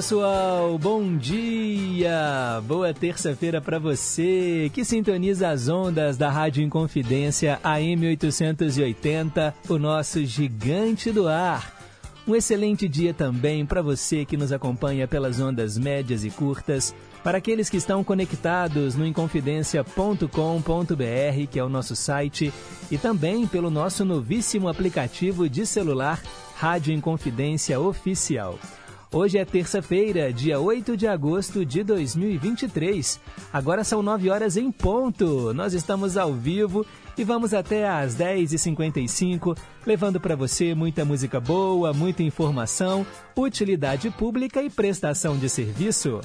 Pessoal. Bom dia. Boa terça-feira para você que sintoniza as ondas da Rádio Inconfidência AM 880, o nosso gigante do ar. Um excelente dia também para você que nos acompanha pelas ondas médias e curtas, para aqueles que estão conectados no inconfidencia.com.br, que é o nosso site, e também pelo nosso novíssimo aplicativo de celular Rádio Inconfidência Oficial. Hoje é terça-feira, dia 8 de agosto de 2023. Agora são 9 horas em ponto. Nós estamos ao vivo e vamos até às 10h55, levando para você muita música boa, muita informação, utilidade pública e prestação de serviço.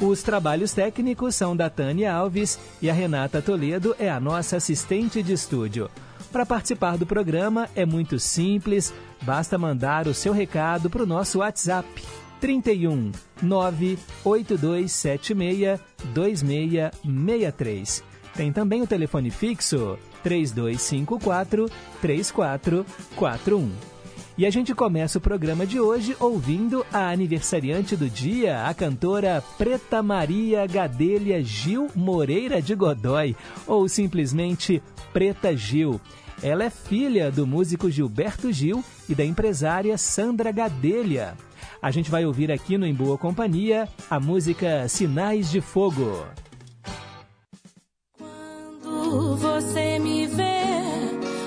Os trabalhos técnicos são da Tânia Alves e a Renata Toledo é a nossa assistente de estúdio. Para participar do programa é muito simples, basta mandar o seu recado para o nosso WhatsApp 31 98276 2663. Tem também o telefone fixo 3254 3441. E a gente começa o programa de hoje ouvindo a aniversariante do dia, a cantora Preta Maria Gadelha Gil Moreira de Godói, ou simplesmente Preta Gil. Ela é filha do músico Gilberto Gil e da empresária Sandra Gadelha. A gente vai ouvir aqui no Em Boa Companhia a música Sinais de Fogo. Quando você me vê,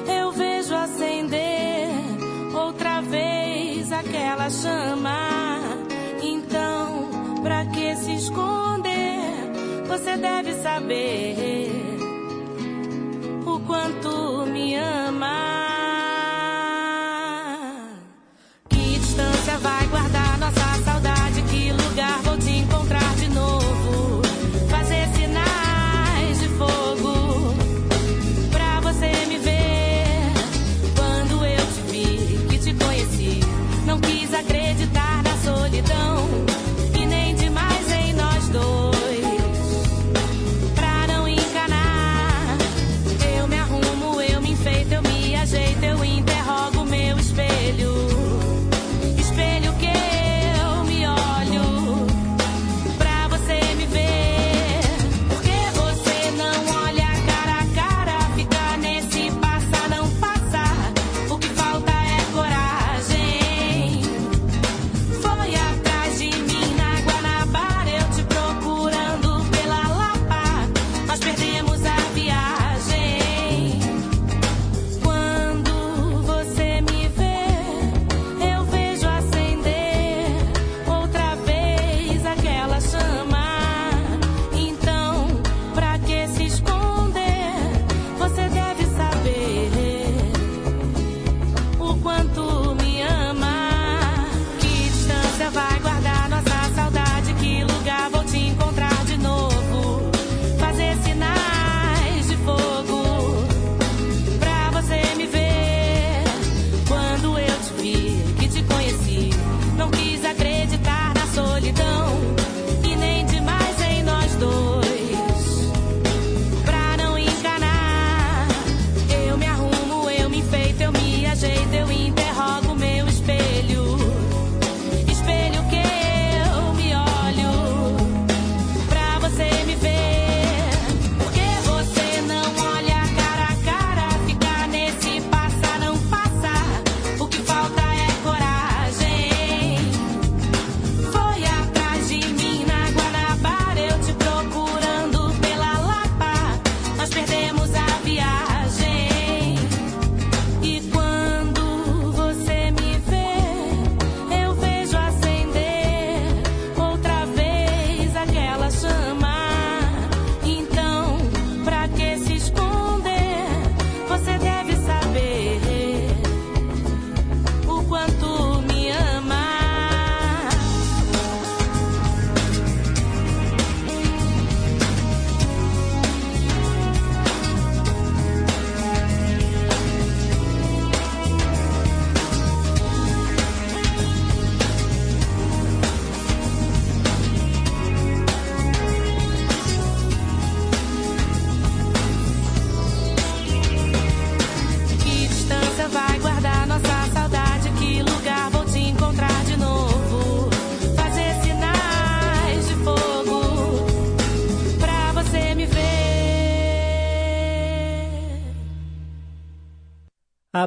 eu vejo acender outra vez aquela chama. Então, pra que se esconder? Você deve saber o quanto me ama.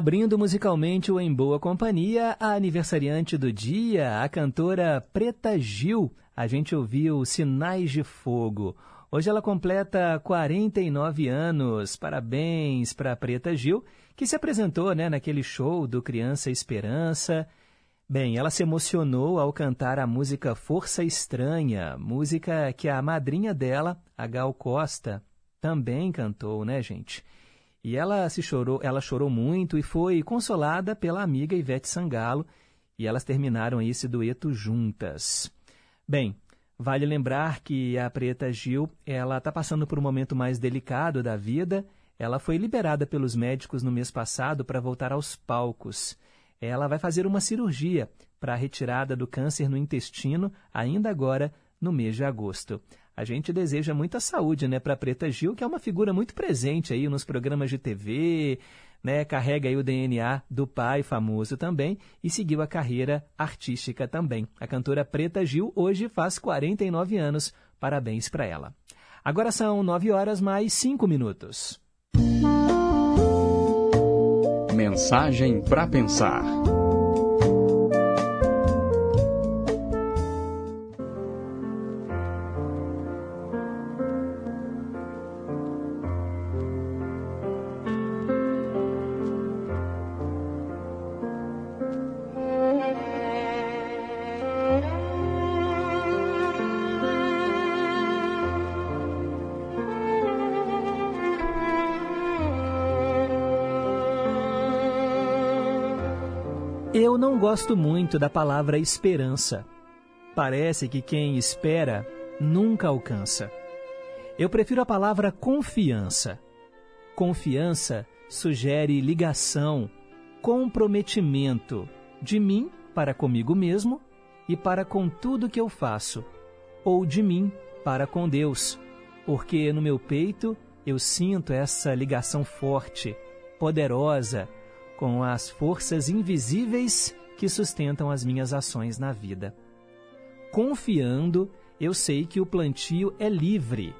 Abrindo musicalmente o Em Boa Companhia, a aniversariante do dia, a cantora Preta Gil. A gente ouviu Sinais de Fogo. Hoje ela completa 49 anos. Parabéns para Preta Gil, que se apresentou né, naquele show do Criança Esperança. Bem, ela se emocionou ao cantar a música Força Estranha, música que a madrinha dela, a Gal Costa, também cantou, né, gente? E ela se chorou, ela chorou muito e foi consolada pela amiga Ivete Sangalo, e elas terminaram esse dueto juntas. Bem, vale lembrar que a Preta Gil, ela está passando por um momento mais delicado da vida. Ela foi liberada pelos médicos no mês passado para voltar aos palcos. Ela vai fazer uma cirurgia para a retirada do câncer no intestino, ainda agora no mês de agosto a gente deseja muita saúde né, para Preta Gil, que é uma figura muito presente aí nos programas de TV, né, carrega aí o DNA do pai famoso também e seguiu a carreira artística também. A cantora Preta Gil hoje faz 49 anos. Parabéns para ela. Agora são 9 horas mais 5 minutos. Mensagem para pensar. Eu não gosto muito da palavra esperança. Parece que quem espera nunca alcança. Eu prefiro a palavra confiança. Confiança sugere ligação, comprometimento de mim para comigo mesmo e para com tudo que eu faço, ou de mim para com Deus, porque no meu peito eu sinto essa ligação forte, poderosa, com as forças invisíveis que sustentam as minhas ações na vida. Confiando, eu sei que o plantio é livre,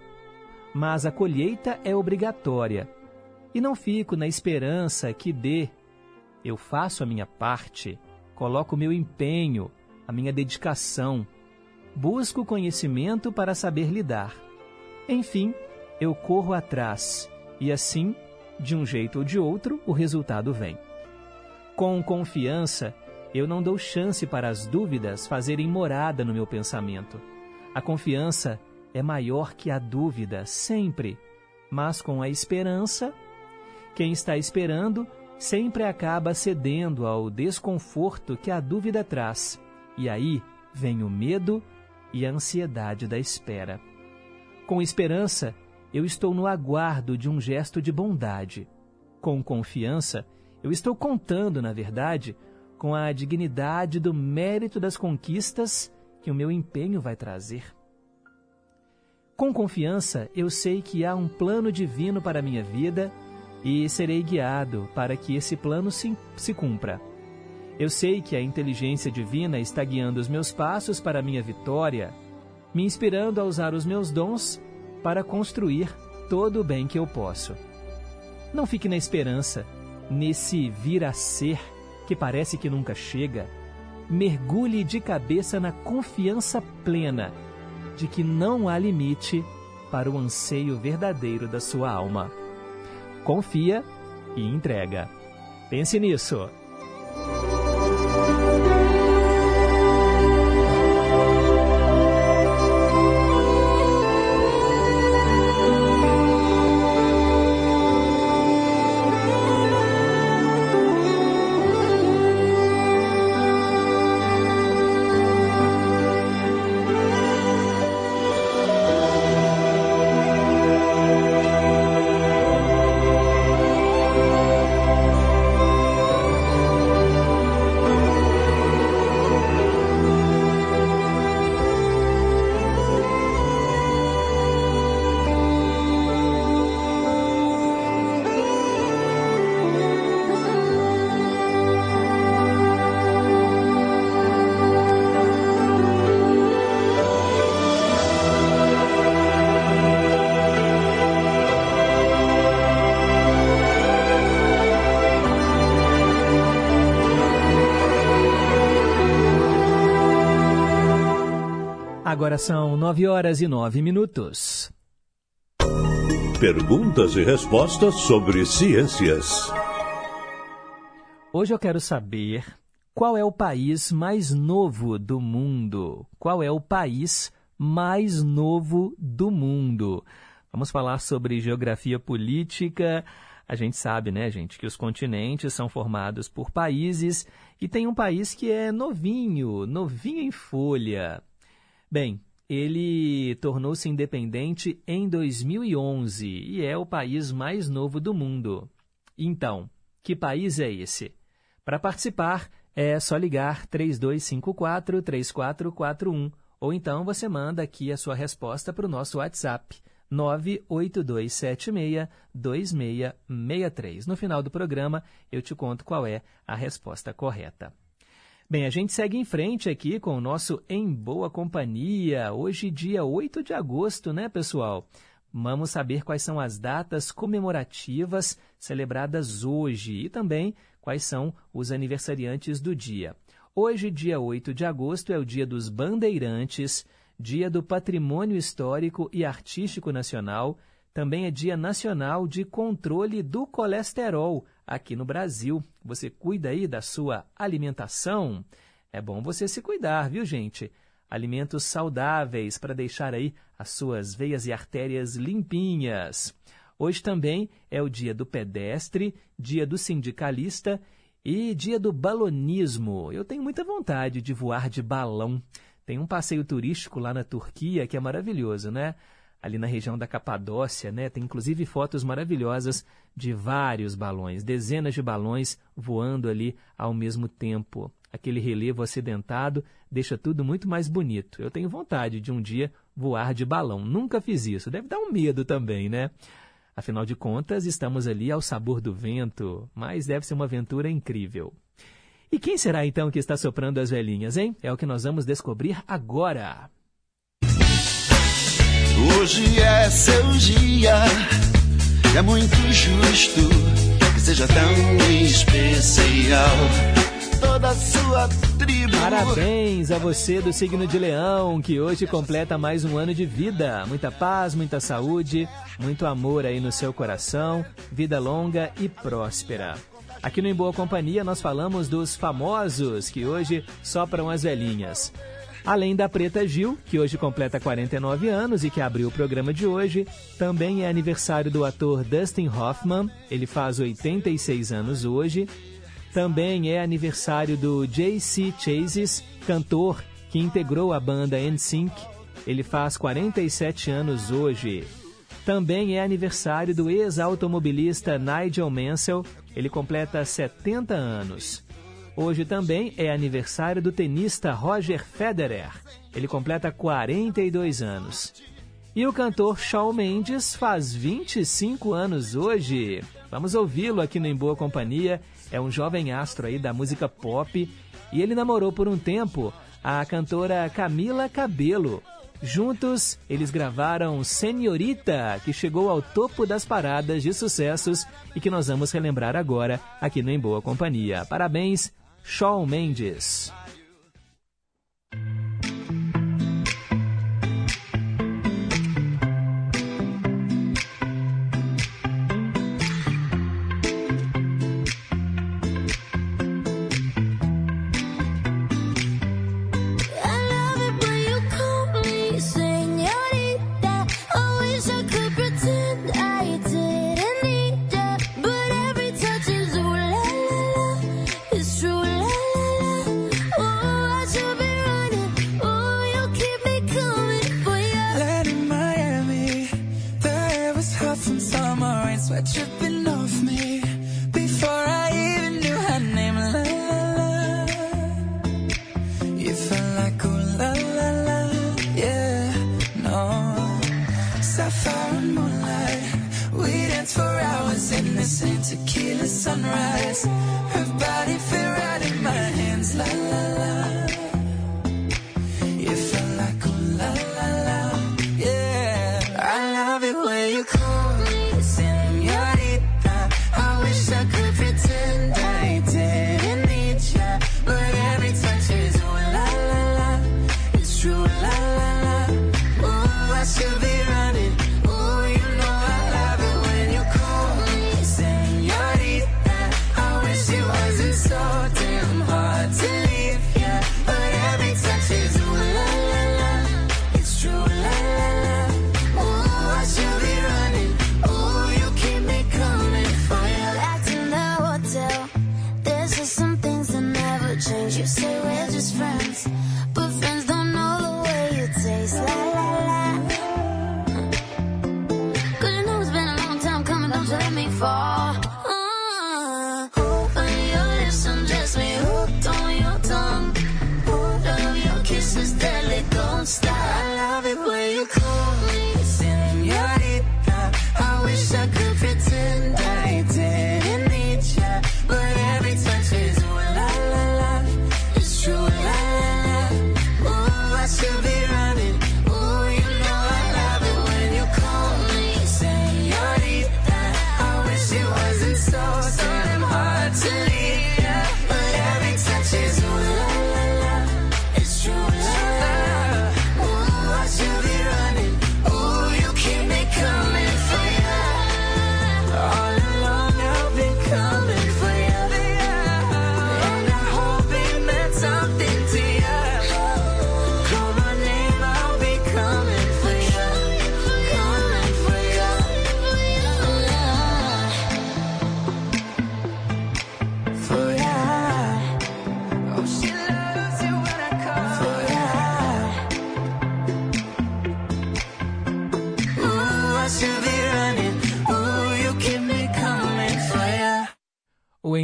mas a colheita é obrigatória. E não fico na esperança que dê. Eu faço a minha parte, coloco o meu empenho, a minha dedicação, busco conhecimento para saber lidar. Enfim, eu corro atrás e assim, de um jeito ou de outro, o resultado vem. Com confiança, eu não dou chance para as dúvidas fazerem morada no meu pensamento. A confiança é maior que a dúvida, sempre. Mas com a esperança, quem está esperando sempre acaba cedendo ao desconforto que a dúvida traz. E aí vem o medo e a ansiedade da espera. Com esperança, eu estou no aguardo de um gesto de bondade. Com confiança, eu estou contando, na verdade, com a dignidade do mérito das conquistas que o meu empenho vai trazer. Com confiança, eu sei que há um plano divino para a minha vida e serei guiado para que esse plano se, se cumpra. Eu sei que a inteligência divina está guiando os meus passos para a minha vitória, me inspirando a usar os meus dons para construir todo o bem que eu posso. Não fique na esperança nesse vir a ser que parece que nunca chega, mergulhe de cabeça na confiança plena de que não há limite para o anseio verdadeiro da sua alma. Confia e entrega. Pense nisso. Agora são nove horas e nove minutos. Perguntas e respostas sobre ciências. Hoje eu quero saber qual é o país mais novo do mundo. Qual é o país mais novo do mundo? Vamos falar sobre geografia política. A gente sabe, né, gente, que os continentes são formados por países e tem um país que é novinho, novinho em folha. Bem, ele tornou-se independente em 2011 e é o país mais novo do mundo. Então, que país é esse? Para participar, é só ligar 3254 3441 ou então você manda aqui a sua resposta para o nosso WhatsApp 982762663. No final do programa, eu te conto qual é a resposta correta. Bem, a gente segue em frente aqui com o nosso Em Boa Companhia, hoje dia 8 de agosto, né, pessoal? Vamos saber quais são as datas comemorativas celebradas hoje e também quais são os aniversariantes do dia. Hoje, dia 8 de agosto, é o dia dos bandeirantes, dia do patrimônio histórico e artístico nacional, também é dia nacional de controle do colesterol aqui no Brasil. Você cuida aí da sua alimentação? É bom você se cuidar, viu, gente? Alimentos saudáveis para deixar aí as suas veias e artérias limpinhas. Hoje também é o dia do pedestre, dia do sindicalista e dia do balonismo. Eu tenho muita vontade de voar de balão. Tem um passeio turístico lá na Turquia que é maravilhoso, né? Ali na região da Capadócia, né? Tem inclusive fotos maravilhosas de vários balões, dezenas de balões voando ali ao mesmo tempo. Aquele relevo acidentado deixa tudo muito mais bonito. Eu tenho vontade de um dia voar de balão. Nunca fiz isso. Deve dar um medo também, né? Afinal de contas, estamos ali ao sabor do vento, mas deve ser uma aventura incrível. E quem será então que está soprando as velhinhas, hein? É o que nós vamos descobrir agora. Hoje é seu dia, é muito justo que seja tão especial. Toda a sua tribo. Parabéns a você do signo de Leão, que hoje completa mais um ano de vida. Muita paz, muita saúde, muito amor aí no seu coração, vida longa e próspera. Aqui no Em Boa Companhia nós falamos dos famosos que hoje sopram as velhinhas. Além da Preta Gil, que hoje completa 49 anos e que abriu o programa de hoje, também é aniversário do ator Dustin Hoffman, ele faz 86 anos hoje. Também é aniversário do J.C. Chases, cantor que integrou a banda NSYNC, ele faz 47 anos hoje. Também é aniversário do ex-automobilista Nigel Mansell, ele completa 70 anos. Hoje também é aniversário do tenista Roger Federer. Ele completa 42 anos. E o cantor Shawn Mendes faz 25 anos hoje. Vamos ouvi-lo aqui no Em Boa Companhia. É um jovem astro aí da música pop e ele namorou por um tempo a cantora Camila Cabelo. Juntos, eles gravaram Senhorita, que chegou ao topo das paradas de sucessos e que nós vamos relembrar agora aqui no Em Boa Companhia. Parabéns, Shawn Mendes.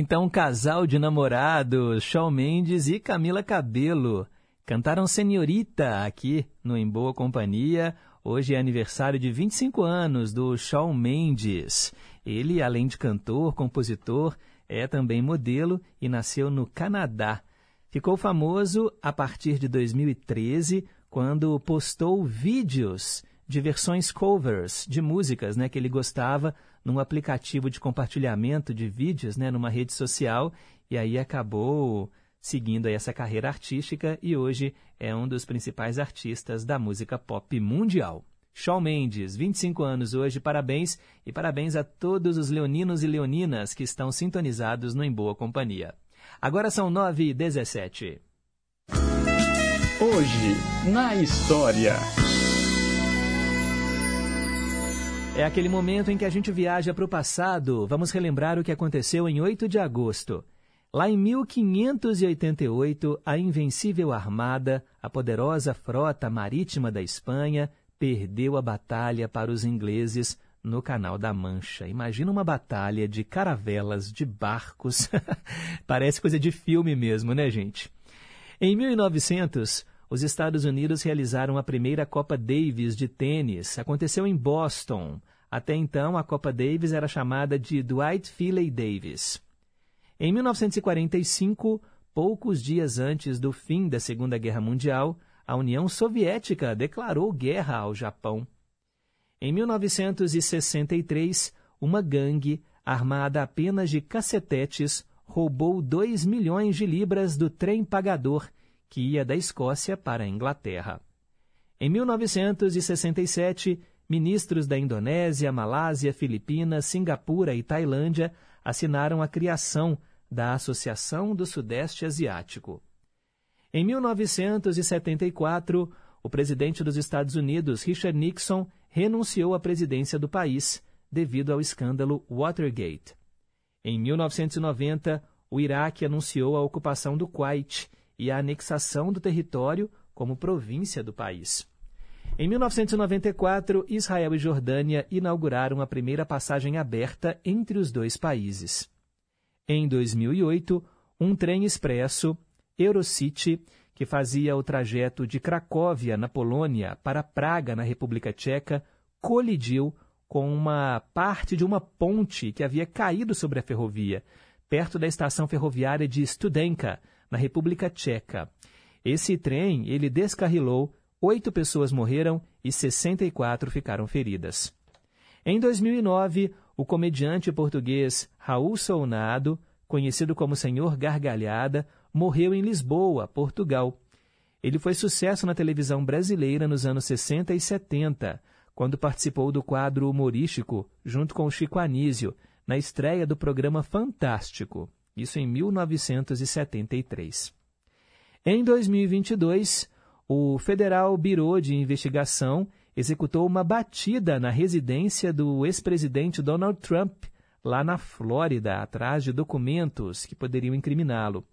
Então casal de namorados, Shawn Mendes e Camila Cabello, cantaram Senhorita aqui no Em Boa Companhia. Hoje é aniversário de 25 anos do Shawn Mendes. Ele, além de cantor, compositor, é também modelo e nasceu no Canadá. Ficou famoso a partir de 2013, quando postou vídeos de versões covers de músicas né, que ele gostava num aplicativo de compartilhamento de vídeos, né, numa rede social, e aí acabou seguindo essa carreira artística e hoje é um dos principais artistas da música pop mundial. Shawn Mendes, 25 anos hoje, parabéns e parabéns a todos os leoninos e leoninas que estão sintonizados no Em Boa Companhia. Agora são 9 e 17. Hoje, na história. É aquele momento em que a gente viaja para o passado. Vamos relembrar o que aconteceu em 8 de agosto. Lá em 1588, a invencível armada, a poderosa frota marítima da Espanha, perdeu a batalha para os ingleses no Canal da Mancha. Imagina uma batalha de caravelas, de barcos. Parece coisa de filme mesmo, né, gente? Em 1900, os Estados Unidos realizaram a primeira Copa Davis de tênis. Aconteceu em Boston. Até então, a Copa Davis era chamada de Dwight Philly Davis. Em 1945, poucos dias antes do fim da Segunda Guerra Mundial, a União Soviética declarou guerra ao Japão. Em 1963, uma gangue, armada apenas de cacetetes, roubou 2 milhões de libras do trem pagador que ia da Escócia para a Inglaterra. Em 1967, ministros da Indonésia, Malásia, Filipinas, Singapura e Tailândia assinaram a criação da Associação do Sudeste Asiático. Em 1974, o presidente dos Estados Unidos, Richard Nixon, renunciou à presidência do país devido ao escândalo Watergate. Em 1990, o Iraque anunciou a ocupação do Kuwait e a anexação do território como província do país. Em 1994, Israel e Jordânia inauguraram a primeira passagem aberta entre os dois países. Em 2008, um trem expresso, Eurocity, que fazia o trajeto de Cracóvia, na Polônia, para Praga, na República Tcheca, colidiu com uma parte de uma ponte que havia caído sobre a ferrovia, perto da estação ferroviária de Studenka, na República Tcheca. Esse trem, ele descarrilou, oito pessoas morreram e 64 ficaram feridas. Em 2009, o comediante português Raul Sounado, conhecido como Senhor Gargalhada, morreu em Lisboa, Portugal. Ele foi sucesso na televisão brasileira nos anos 60 e 70, quando participou do quadro humorístico junto com Chico Anísio, na estreia do programa Fantástico, isso em 1973. Em 2022, o Federal Bureau de Investigação executou uma batida na residência do ex-presidente Donald Trump, lá na Flórida, atrás de documentos que poderiam incriminá-lo.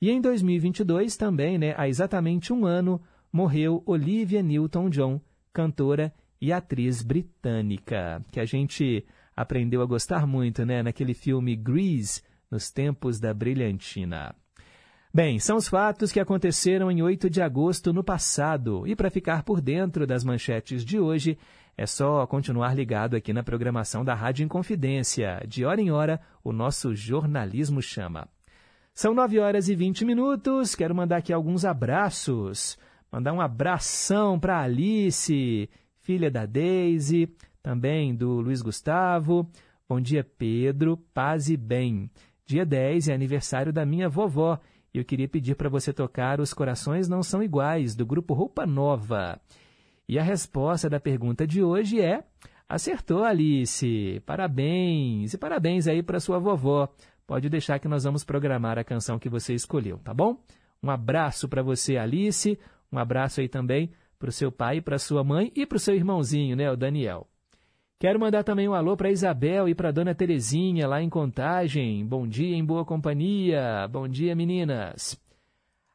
E em 2022, também, né, há exatamente um ano, morreu Olivia Newton-John, cantora e atriz britânica, que a gente aprendeu a gostar muito, né, naquele filme Grease, nos tempos da brilhantina. Bem, são os fatos que aconteceram em 8 de agosto no passado, e para ficar por dentro das manchetes de hoje, é só continuar ligado aqui na programação da Rádio Inconfidência. De hora em hora, o nosso jornalismo chama. São 9 horas e 20 minutos. Quero mandar aqui alguns abraços. Mandar um abração para Alice, filha da Daisy, também do Luiz Gustavo. Bom dia, Pedro. Paz e bem. Dia 10 é aniversário da minha vovó e eu queria pedir para você tocar Os Corações Não São Iguais, do grupo Roupa Nova. E a resposta da pergunta de hoje é: acertou, Alice. Parabéns. E parabéns aí para sua vovó. Pode deixar que nós vamos programar a canção que você escolheu, tá bom? Um abraço para você, Alice. Um abraço aí também para o seu pai, para sua mãe e para o seu irmãozinho, né, o Daniel. Quero mandar também um alô para Isabel e para Dona Terezinha, lá em Contagem. Bom dia em boa companhia. Bom dia, meninas.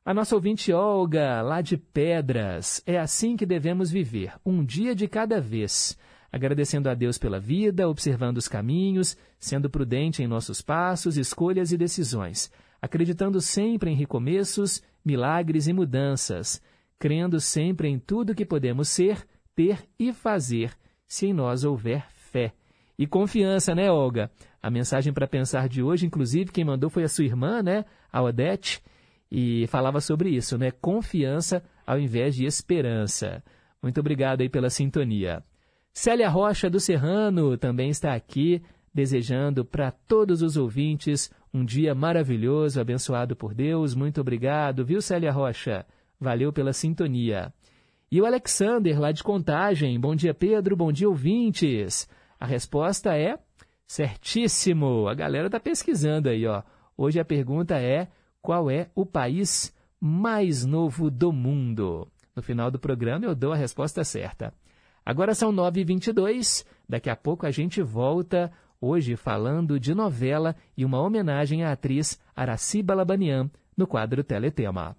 A nossa ouvinte Olga, lá de Pedras. É assim que devemos viver, um dia de cada vez. Agradecendo a Deus pela vida, observando os caminhos, sendo prudente em nossos passos, escolhas e decisões. Acreditando sempre em recomeços, milagres e mudanças. Crendo sempre em tudo que podemos ser, ter e fazer se em nós houver fé. E confiança, né, Olga? A mensagem para pensar de hoje, inclusive, quem mandou foi a sua irmã, né, a Odete, e falava sobre isso, né? Confiança ao invés de esperança. Muito obrigado aí pela sintonia. Célia Rocha do Serrano também está aqui, desejando para todos os ouvintes um dia maravilhoso, abençoado por Deus. Muito obrigado, viu, Célia Rocha? Valeu pela sintonia. E o Alexander, lá de Contagem. Bom dia, Pedro. Bom dia, ouvintes. A resposta é certíssimo. A galera está pesquisando aí, ó. Hoje a pergunta é: qual é o país mais novo do mundo? No final do programa eu dou a resposta certa. Agora são 9h22. Daqui a pouco a gente volta, hoje falando de novela e uma homenagem à atriz Araciba Labanian no quadro Teletema.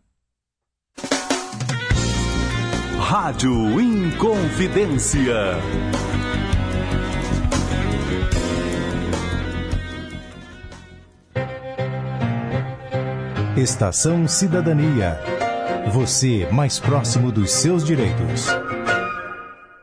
Rádio Inconfidência. Estação Cidadania. Você mais próximo dos seus direitos.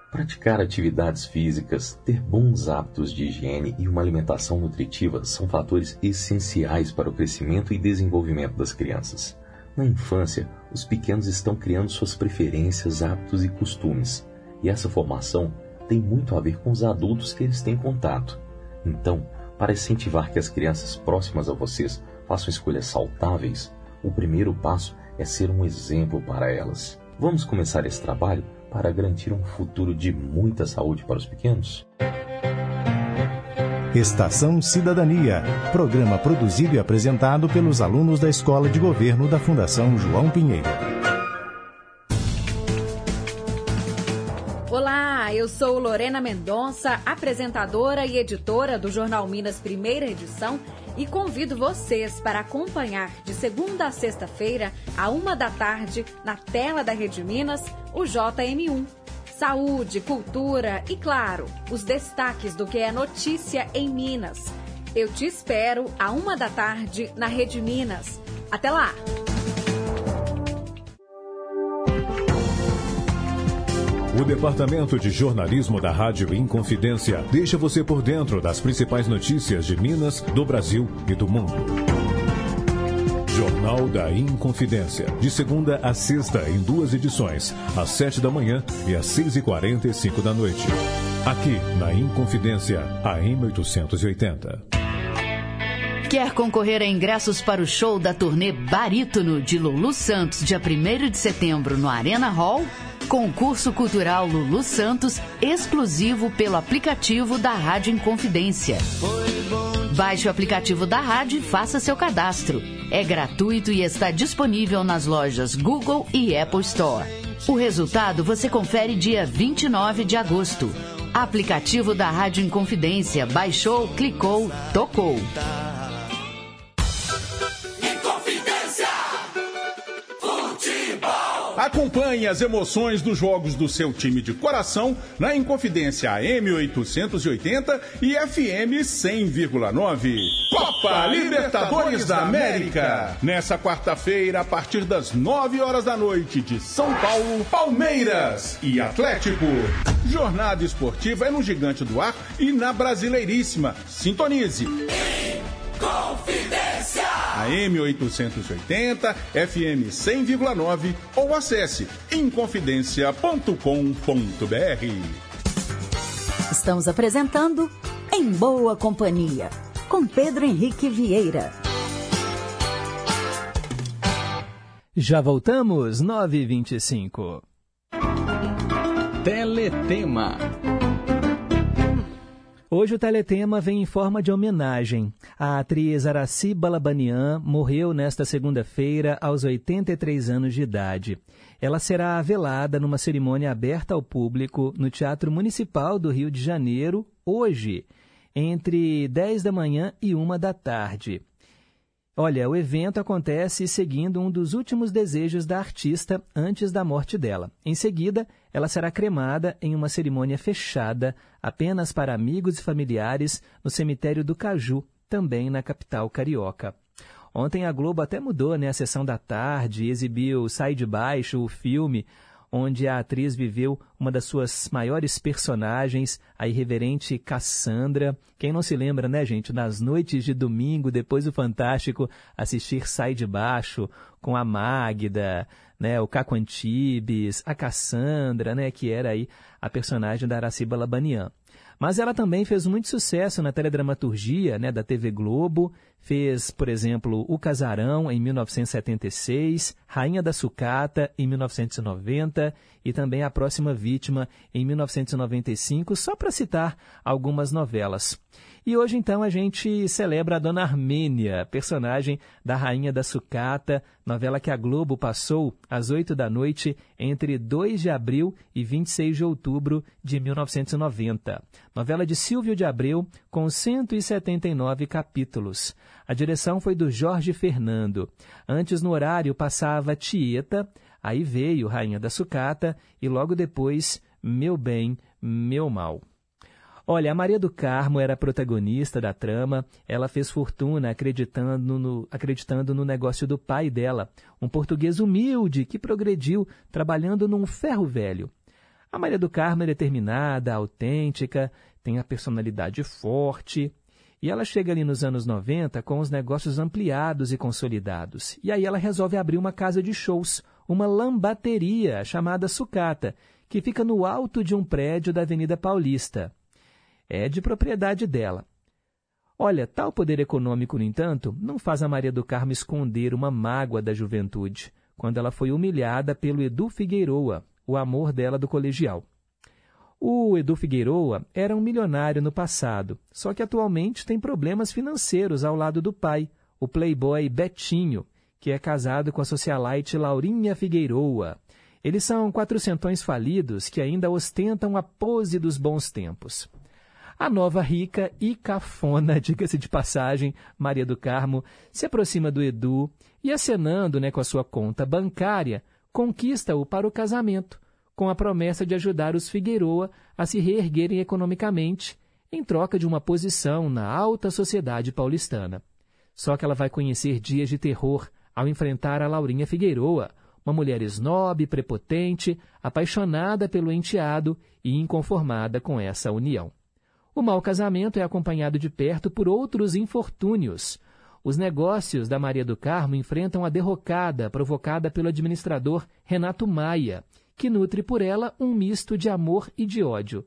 Praticar atividades físicas, ter bons hábitos de higiene e uma alimentação nutritiva são fatores essenciais para o crescimento e desenvolvimento das crianças. Na infância, os pequenos estão criando suas preferências, hábitos e costumes, e essa formação tem muito a ver com os adultos que eles têm contato. Então, para incentivar que as crianças próximas a vocês façam escolhas saudáveis, o primeiro passo é ser um exemplo para elas. Vamos começar esse trabalho para garantir um futuro de muita saúde para os pequenos? Estação Cidadania, programa produzido e apresentado pelos alunos da Escola de Governo da Fundação João Pinheiro. Olá, eu sou Lorena Mendonça, apresentadora e editora do Jornal Minas Primeira Edição e convido vocês para acompanhar de segunda a sexta-feira, a uma da tarde, na tela da Rede Minas, o JM1 saúde, cultura e, claro, os destaques do que é notícia em Minas. Eu te espero a uma da tarde na Rede Minas. Até lá! O Departamento de Jornalismo da Rádio Inconfidência deixa você por dentro das principais notícias de Minas, do Brasil e do mundo. Jornal da Inconfidência. De segunda a sexta, em duas edições, às sete da manhã e às seis e quarenta e cinco da noite. Aqui, na Inconfidência, AM 880. Quer concorrer a ingressos para o show da turnê Barítono de Lulu Santos, dia 1 de setembro, no Arena Hall? Concurso Cultural Lulu Santos, exclusivo pelo aplicativo da Rádio Inconfidência. Baixe o aplicativo da rádio e faça seu cadastro. É gratuito e está disponível nas lojas Google e Apple Store. O resultado você confere dia 29 de agosto. Aplicativo da Rádio Inconfidência. Baixou, clicou, tocou. Acompanhe as emoções dos jogos do seu time de coração na Inconfidência AM 880 e FM 100,9. Copa Libertadores da América. Nessa quarta-feira, a partir das 9 horas da noite de São Paulo, Palmeiras e Atlético. Jornada esportiva é no Gigante do Ar e na Brasileiríssima. Sintonize. Confidência! AM 880, FM 100,9 ou acesse inconfidencia.com.br. Estamos apresentando Em Boa Companhia, com Pedro Henrique Vieira. Já voltamos, 9h25. Teletema. Hoje o Teletema vem em forma de homenagem. A atriz Araci Balabanian morreu nesta segunda-feira aos 83 anos de idade. Ela será velada numa cerimônia aberta ao público no Teatro Municipal do Rio de Janeiro, hoje, entre 10 da manhã e 1 da tarde. Olha, o evento acontece seguindo um dos últimos desejos da artista antes da morte dela. Em seguida, ela será cremada em uma cerimônia fechada apenas para amigos e familiares no cemitério do Caju, também na capital carioca. Ontem a Globo até mudou né, a sessão da tarde e exibiu Sai de Baixo, o filme, onde a atriz viveu uma das suas maiores personagens, a irreverente Cassandra. Quem não se lembra, né, gente, nas noites de domingo, depois do Fantástico, assistir Sai de Baixo com a Magda, né, o Caco Antibes, a Cassandra, né, que era aí a personagem da Araciba Labanian. Mas ela também fez muito sucesso na teledramaturgia né, da TV Globo, fez, por exemplo, O Casarão, em 1976, Rainha da Sucata, em 1990, e também A Próxima Vítima, em 1995, só para citar algumas novelas. E hoje, então, a gente celebra a Dona Armênia, personagem da Rainha da Sucata, novela que a Globo passou às 8 da noite entre 2 de abril e 26 de outubro de 1990. Novela de Silvio de Abreu, com 179 capítulos. A direção foi do Jorge Fernando. Antes, no horário, passava Tieta, aí veio Rainha da Sucata e logo depois Meu Bem, Meu Mal. Olha, a Maria do Carmo era a protagonista da trama. Ela fez fortuna acreditando no, acreditando no negócio do pai dela, um português humilde que progrediu trabalhando num ferro velho. A Maria do Carmo é determinada, autêntica, tem a personalidade forte. E ela chega ali nos anos 90 com os negócios ampliados e consolidados. E aí ela resolve abrir uma casa de shows, uma lambateria chamada Sucata, que fica no alto de um prédio da Avenida Paulista é de propriedade dela. Olha, tal poder econômico, no entanto, não faz a Maria do Carmo esconder uma mágoa da juventude, quando ela foi humilhada pelo Edu Figueiroa, o amor dela do colegial. O Edu Figueiroa era um milionário no passado, só que atualmente tem problemas financeiros ao lado do pai, o playboy Betinho, que é casado com a socialite Laurinha Figueiroa. Eles são quatrocentões falidos que ainda ostentam a pose dos bons tempos. A nova rica e cafona, diga-se de passagem, Maria do Carmo, se aproxima do Edu e, acenando né, com a sua conta bancária, conquista-o para o casamento, com a promessa de ajudar os Figueroa a se reerguerem economicamente, em troca de uma posição na alta sociedade paulistana. Só que ela vai conhecer dias de terror ao enfrentar a Laurinha Figueroa, uma mulher esnobe, prepotente, apaixonada pelo enteado e inconformada com essa união. O mau casamento é acompanhado de perto por outros infortúnios. Os negócios da Maria do Carmo enfrentam a derrocada provocada pelo administrador Renato Maia, que nutre por ela um misto de amor e de ódio.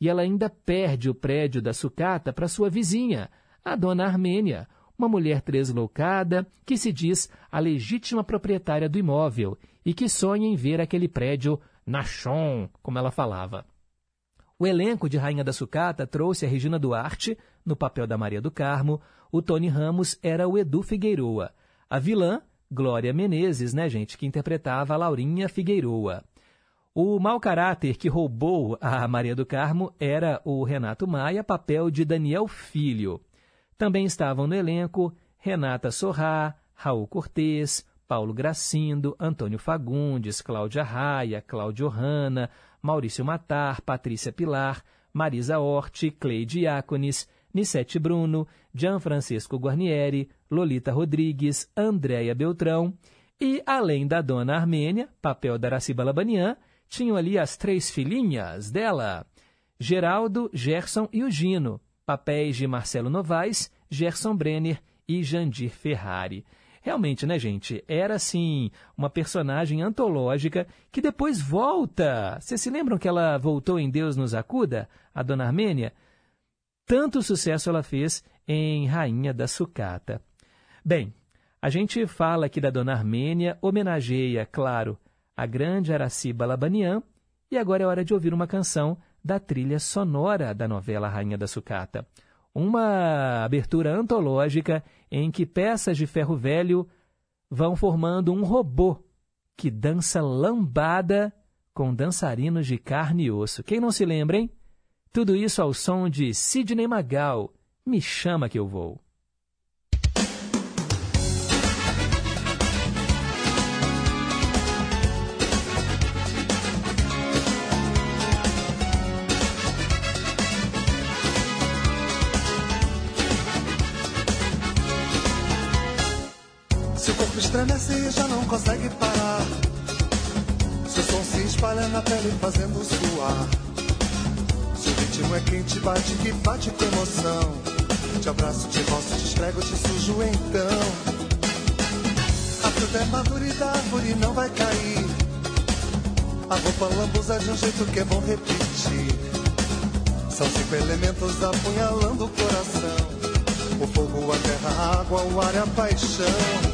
E ela ainda perde o prédio da sucata para sua vizinha, a dona Armênia, uma mulher tresloucada que se diz a legítima proprietária do imóvel e que sonha em ver aquele prédio na chão, como ela falava. O elenco de Rainha da Sucata trouxe a Regina Duarte, no papel da Maria do Carmo, o Tony Ramos era o Edu Figueiroa, a vilã, Glória Menezes, né, gente, que interpretava a Laurinha Figueiroa. O mau caráter que roubou a Maria do Carmo era o Renato Maia, papel de Daniel Filho. Também estavam no elenco Renata Sorrá, Raul Cortez, Paulo Gracindo, Antônio Fagundes, Cláudia Raia, Cláudio Hanna, Maurício Matar, Patrícia Pilar, Marisa Hort, Cleide Iacones, Nissete Bruno, Gianfrancesco Guarnieri, Lolita Rodrigues, Andréia Beltrão e, além da dona Armênia, papel da Araciba Labanian, tinham ali as três filhinhas dela, Geraldo, Gerson e o Gino, papéis de Marcelo Novaes, Gerson Brenner e Jandir Ferrari. Realmente, né, gente? Era, assim, uma personagem antológica que depois volta. Vocês se lembram que ela voltou em Deus nos acuda? A dona Armênia? Tanto sucesso ela fez em Rainha da Sucata. Bem, a gente fala aqui da dona Armênia, homenageia, claro, a grande Araciba Labanian, e agora é hora de ouvir uma canção da trilha sonora da novela Rainha da Sucata. Uma abertura antológica em que peças de ferro velho vão formando um robô que dança lambada com dançarinos de carne e osso. Quem não se lembra, hein? Tudo isso ao som de Sidney Magal. Me chama que eu vou. Já não consegue parar. Seu som se espalha na pele fazendo suar. Seu ritmo é quente, bate que bate com emoção. Te abraço, te roço, te esfrego, te sujo então. A fruta é madura e da árvore não vai cair. A roupa lambuza de um jeito que é bom repetir. São cinco elementos apunhalando o coração. O fogo, a terra, a água, o ar e a paixão.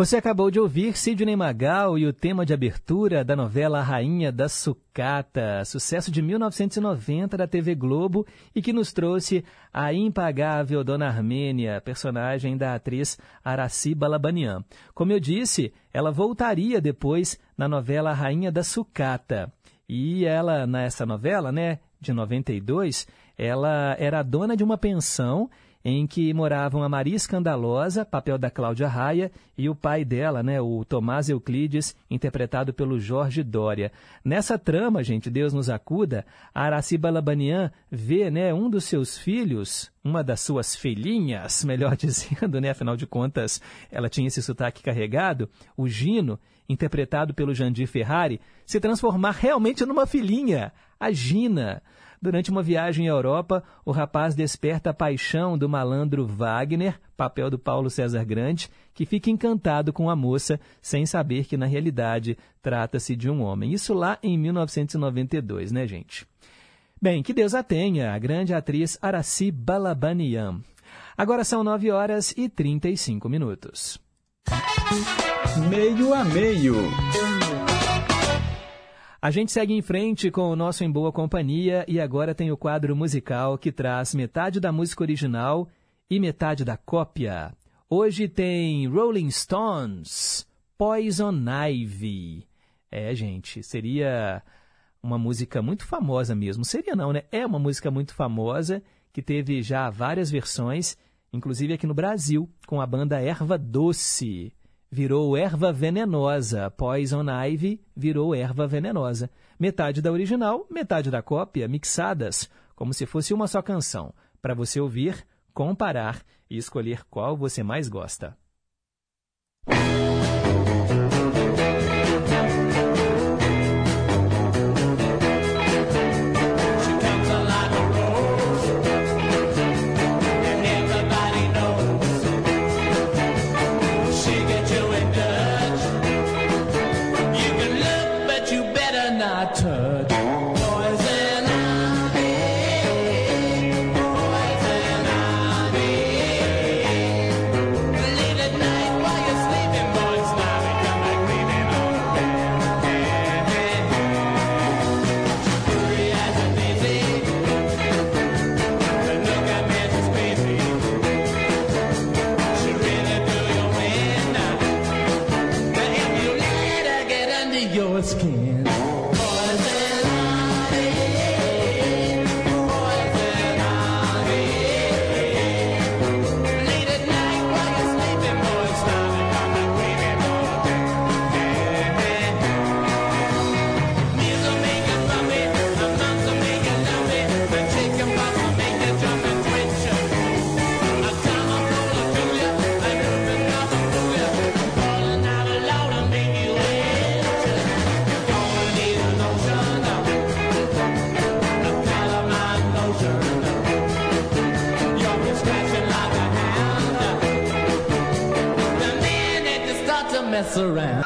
Você acabou de ouvir Sidney Magal e o tema de abertura da novela Rainha da Sucata, sucesso de 1990 da TV Globo e que nos trouxe a impagável Dona Armênia, personagem da atriz Araciba Labanian. Como eu disse, ela voltaria depois na novela Rainha da Sucata. E ela, nessa novela, né, de 92, ela era dona de uma pensão em que moravam a Maria Escandalosa, papel da Cláudia Raia, e o pai dela, né, o Tomás Euclides, interpretado pelo Jorge Dória. Nessa trama, gente, Deus nos acuda, a Araciba Labanian vê né, um dos seus filhos uma das suas filhinhas, melhor dizendo, né? Afinal de contas, ela tinha esse sotaque carregado, o Gino, interpretado pelo Jandir Ferrari, se transformar realmente numa filhinha, a Gina. Durante uma viagem à Europa, o rapaz desperta a paixão do malandro Wagner, papel do Paulo César Grande, que fica encantado com a moça, sem saber que na realidade trata-se de um homem. Isso lá em 1992, né, gente? Bem, que Deus a tenha, a grande atriz Araci Balabanian. Agora são 9 horas e 35 minutos. Meio a meio. A gente segue em frente com o nosso Em Boa Companhia e agora tem o quadro musical que traz metade da música original e metade da cópia. Hoje tem Rolling Stones, Poison Ivy. É, gente, seria uma música muito famosa mesmo. Seria não, né? É uma música muito famosa que teve já várias versões, inclusive aqui no Brasil, com a banda Erva Doce virou erva venenosa. Poison Ivy virou erva venenosa. Metade da original, metade da cópia, mixadas, como se fosse uma só canção, para você ouvir, comparar e escolher qual você mais gosta. Around.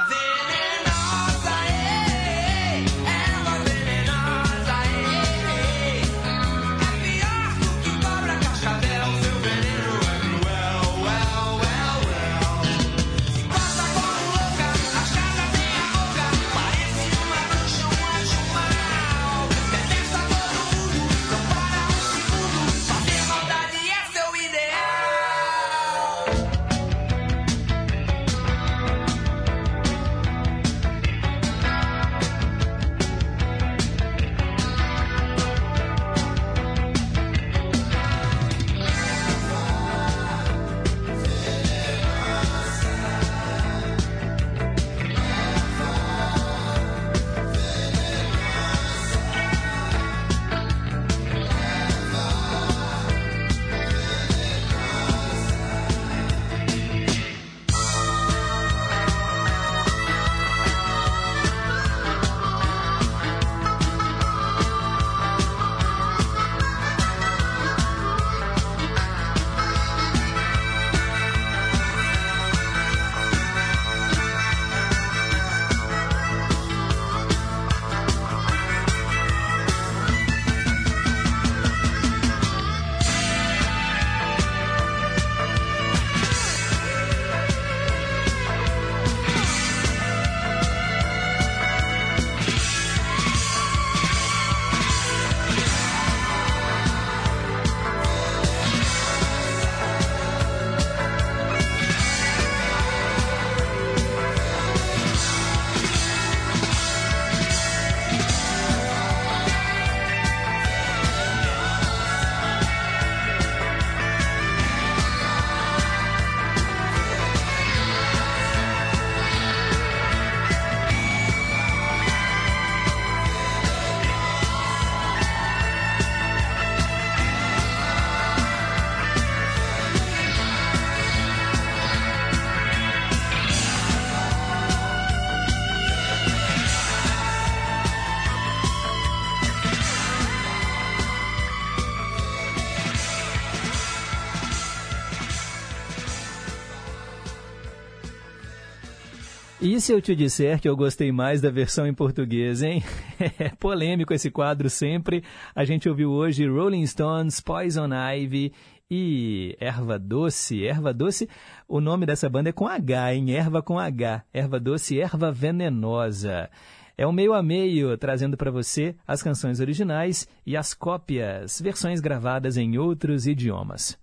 Se eu te disser que eu gostei mais da versão em português, hein? É polêmico esse quadro sempre. A gente ouviu hoje Rolling Stones, Poison Ivy e Erva Doce. Erva Doce, o nome dessa banda é com H, hein? Erva com H. Erva Doce, Erva Venenosa. É um meio a meio, trazendo para você as canções originais e as cópias, versões gravadas em outros idiomas.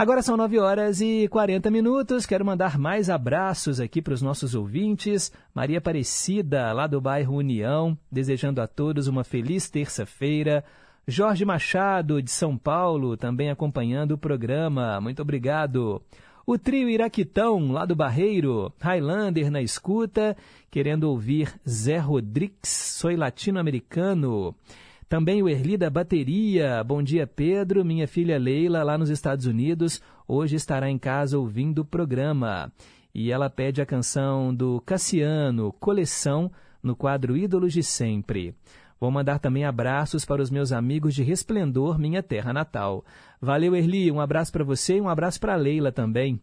Agora são 9 horas e 40 minutos. Quero mandar mais abraços aqui para os nossos ouvintes. Maria Aparecida, lá do bairro União, desejando a todos uma feliz terça-feira. Jorge Machado, de São Paulo, também acompanhando o programa. Muito obrigado. O trio Iraquitão, lá do Barreiro, Highlander na escuta, querendo ouvir Zé Rodrigues, Sou Latino-Americano. Também o Erli da Bateria. Bom dia, Pedro. Minha filha Leila, lá nos Estados Unidos, hoje estará em casa ouvindo o programa. E ela pede a canção do Cassiano, Coleção, no quadro Ídolos de Sempre. Vou mandar também abraços para os meus amigos de Resplendor, minha terra natal. Valeu, Erli. Um abraço para você e um abraço para Leila também.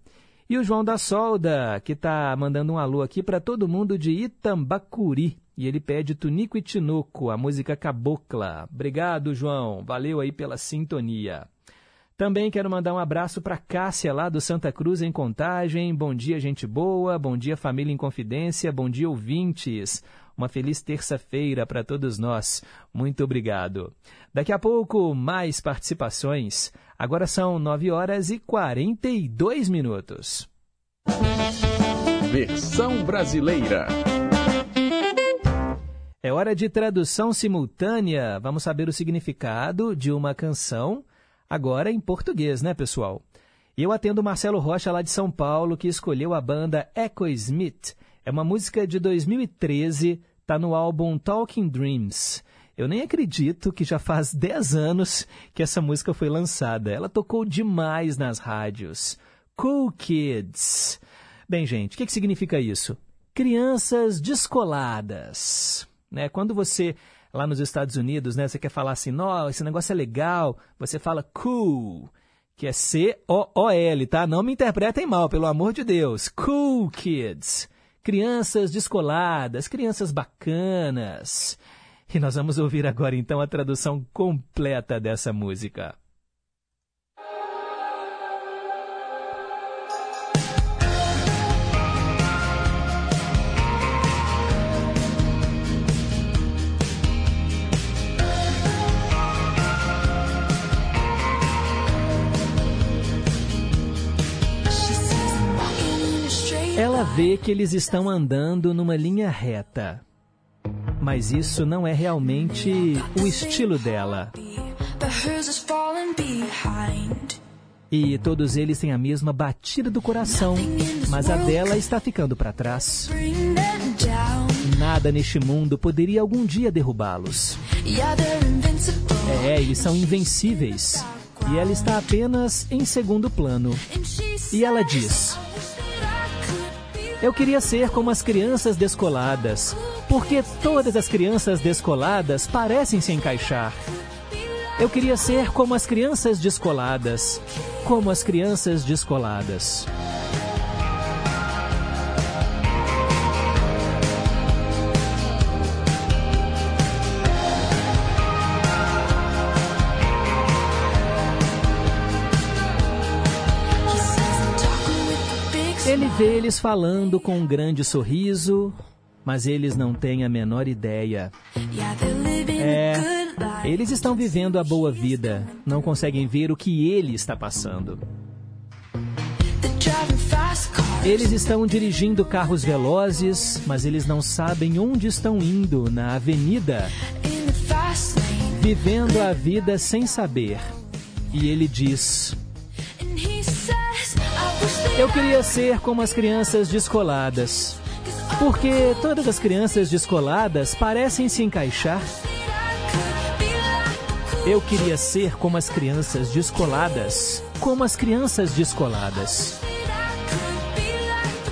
E o João da Solda, que está mandando um alô aqui para todo mundo de Itambacuri. E ele pede Tunico e Tinoco, a música Cabocla. Obrigado, João. Valeu aí pela sintonia. Também quero mandar um abraço para Cássia, lá do Santa Cruz, em Contagem. Bom dia, gente boa. Bom dia, família em confidência. Bom dia, ouvintes. Uma feliz terça-feira para todos nós. Muito obrigado. Daqui a pouco, mais participações. Agora são 9 horas e 42 minutos. Versão brasileira. É hora de tradução simultânea. Vamos saber o significado de uma canção, agora em português, né, pessoal? Eu atendo Marcelo Rocha, lá de São Paulo, que escolheu a banda Echo Smith. É uma música de 2013, tá no álbum Talking Dreams. Eu nem acredito que já faz 10 anos que essa música foi lançada. Ela tocou demais nas rádios. Cool Kids. Bem, gente, o que, que significa isso? Crianças descoladas. Né? Quando você, lá nos Estados Unidos, né, você quer falar assim, esse negócio é legal, você fala cool, que é C-O-O-L, tá? Não me interpretem mal, pelo amor de Deus. Cool Kids. Crianças descoladas, crianças bacanas. E nós vamos ouvir agora então a tradução completa dessa música. Vê que eles estão andando numa linha reta. Mas isso não é realmente o estilo dela. E todos eles têm a mesma batida do coração, mas a dela está ficando para trás. Nada neste mundo poderia algum dia derrubá-los. É, eles são invencíveis. E ela está apenas em segundo plano. E ela diz: Eu queria ser como as crianças descoladas, porque todas as crianças descoladas parecem se encaixar. Eu queria ser como as crianças descoladas, como as crianças descoladas. Vê eles falando com um grande sorriso, mas eles não têm a menor ideia. É, eles estão vivendo a boa vida, não conseguem ver o que ele está passando. Eles estão dirigindo carros velozes, mas eles não sabem onde estão indo na avenida. Vivendo a vida sem saber. E ele diz: Eu queria ser como as crianças descoladas. Porque todas as crianças descoladas parecem se encaixar. Eu queria ser como as crianças descoladas. Como as crianças descoladas.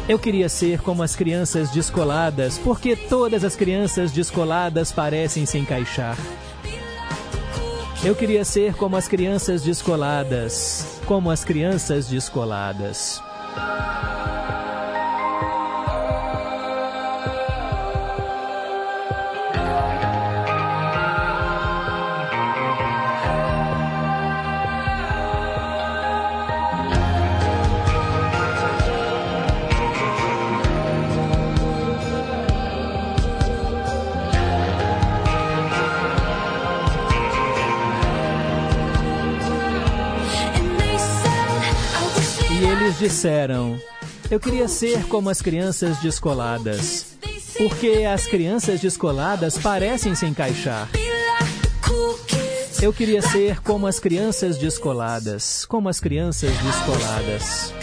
Eu queria ser como as crianças descoladas, porque todas as crianças descoladas parecem se encaixar. Eu queria ser como as crianças descoladas, como as crianças descoladas. Bye. Eles disseram: Eu queria ser como as crianças descoladas. Porque as crianças descoladas parecem se encaixar. Eu queria ser como as crianças descoladas. Como as crianças descoladas.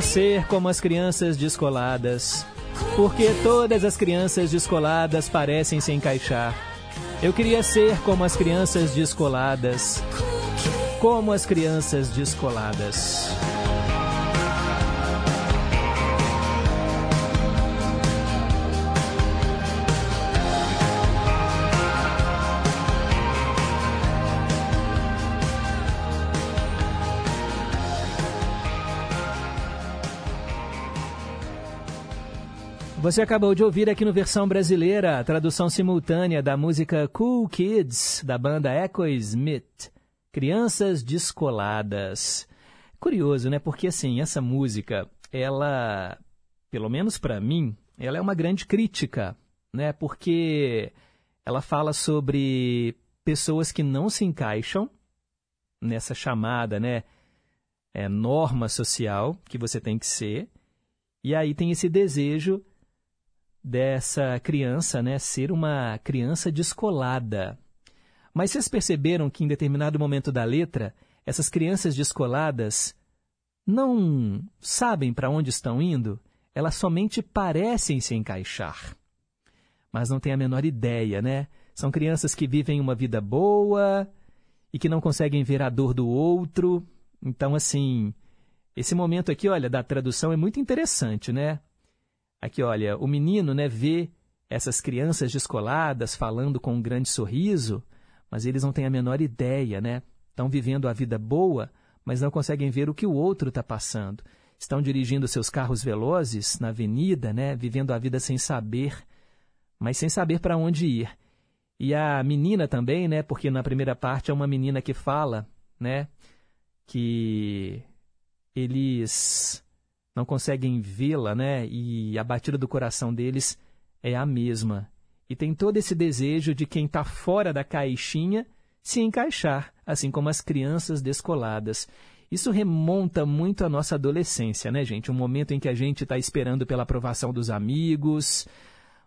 Ser como as crianças descoladas, porque todas as crianças descoladas parecem se encaixar. Eu queria ser como as crianças descoladas, como as crianças descoladas. Você acabou de ouvir aqui no versão brasileira a tradução simultânea da música Cool Kids da banda Echo Smith, Crianças Descoladas. Curioso, né? Porque assim, essa música, ela, pelo menos para mim, ela é uma grande crítica, né? Porque ela fala sobre pessoas que não se encaixam nessa chamada, né, é, norma social que você tem que ser. E aí tem esse desejo dessa criança, né, ser uma criança descolada. Mas vocês perceberam que em determinado momento da letra, essas crianças descoladas não sabem para onde estão indo, elas somente parecem se encaixar. Mas não têm a menor ideia, né? São crianças que vivem uma vida boa e que não conseguem ver a dor do outro. Então, assim, esse momento aqui, olha, da tradução é muito interessante, né? Aqui, olha, o menino né, vê essas crianças descoladas falando com um grande sorriso, mas eles não têm a menor ideia, né? Estão vivendo a vida boa, mas não conseguem ver o que o outro está passando. Estão dirigindo seus carros velozes na avenida, né? Vivendo a vida sem saber, mas sem saber para onde ir. E a menina também, né? Porque na primeira parte é uma menina que fala, né? Que eles não conseguem vê-la, né? E a batida do coração deles é a mesma. E tem todo esse desejo de quem está fora da caixinha se encaixar, assim como as crianças descoladas. Isso remonta muito à nossa adolescência, né, gente? Um momento em que a gente está esperando pela aprovação dos amigos,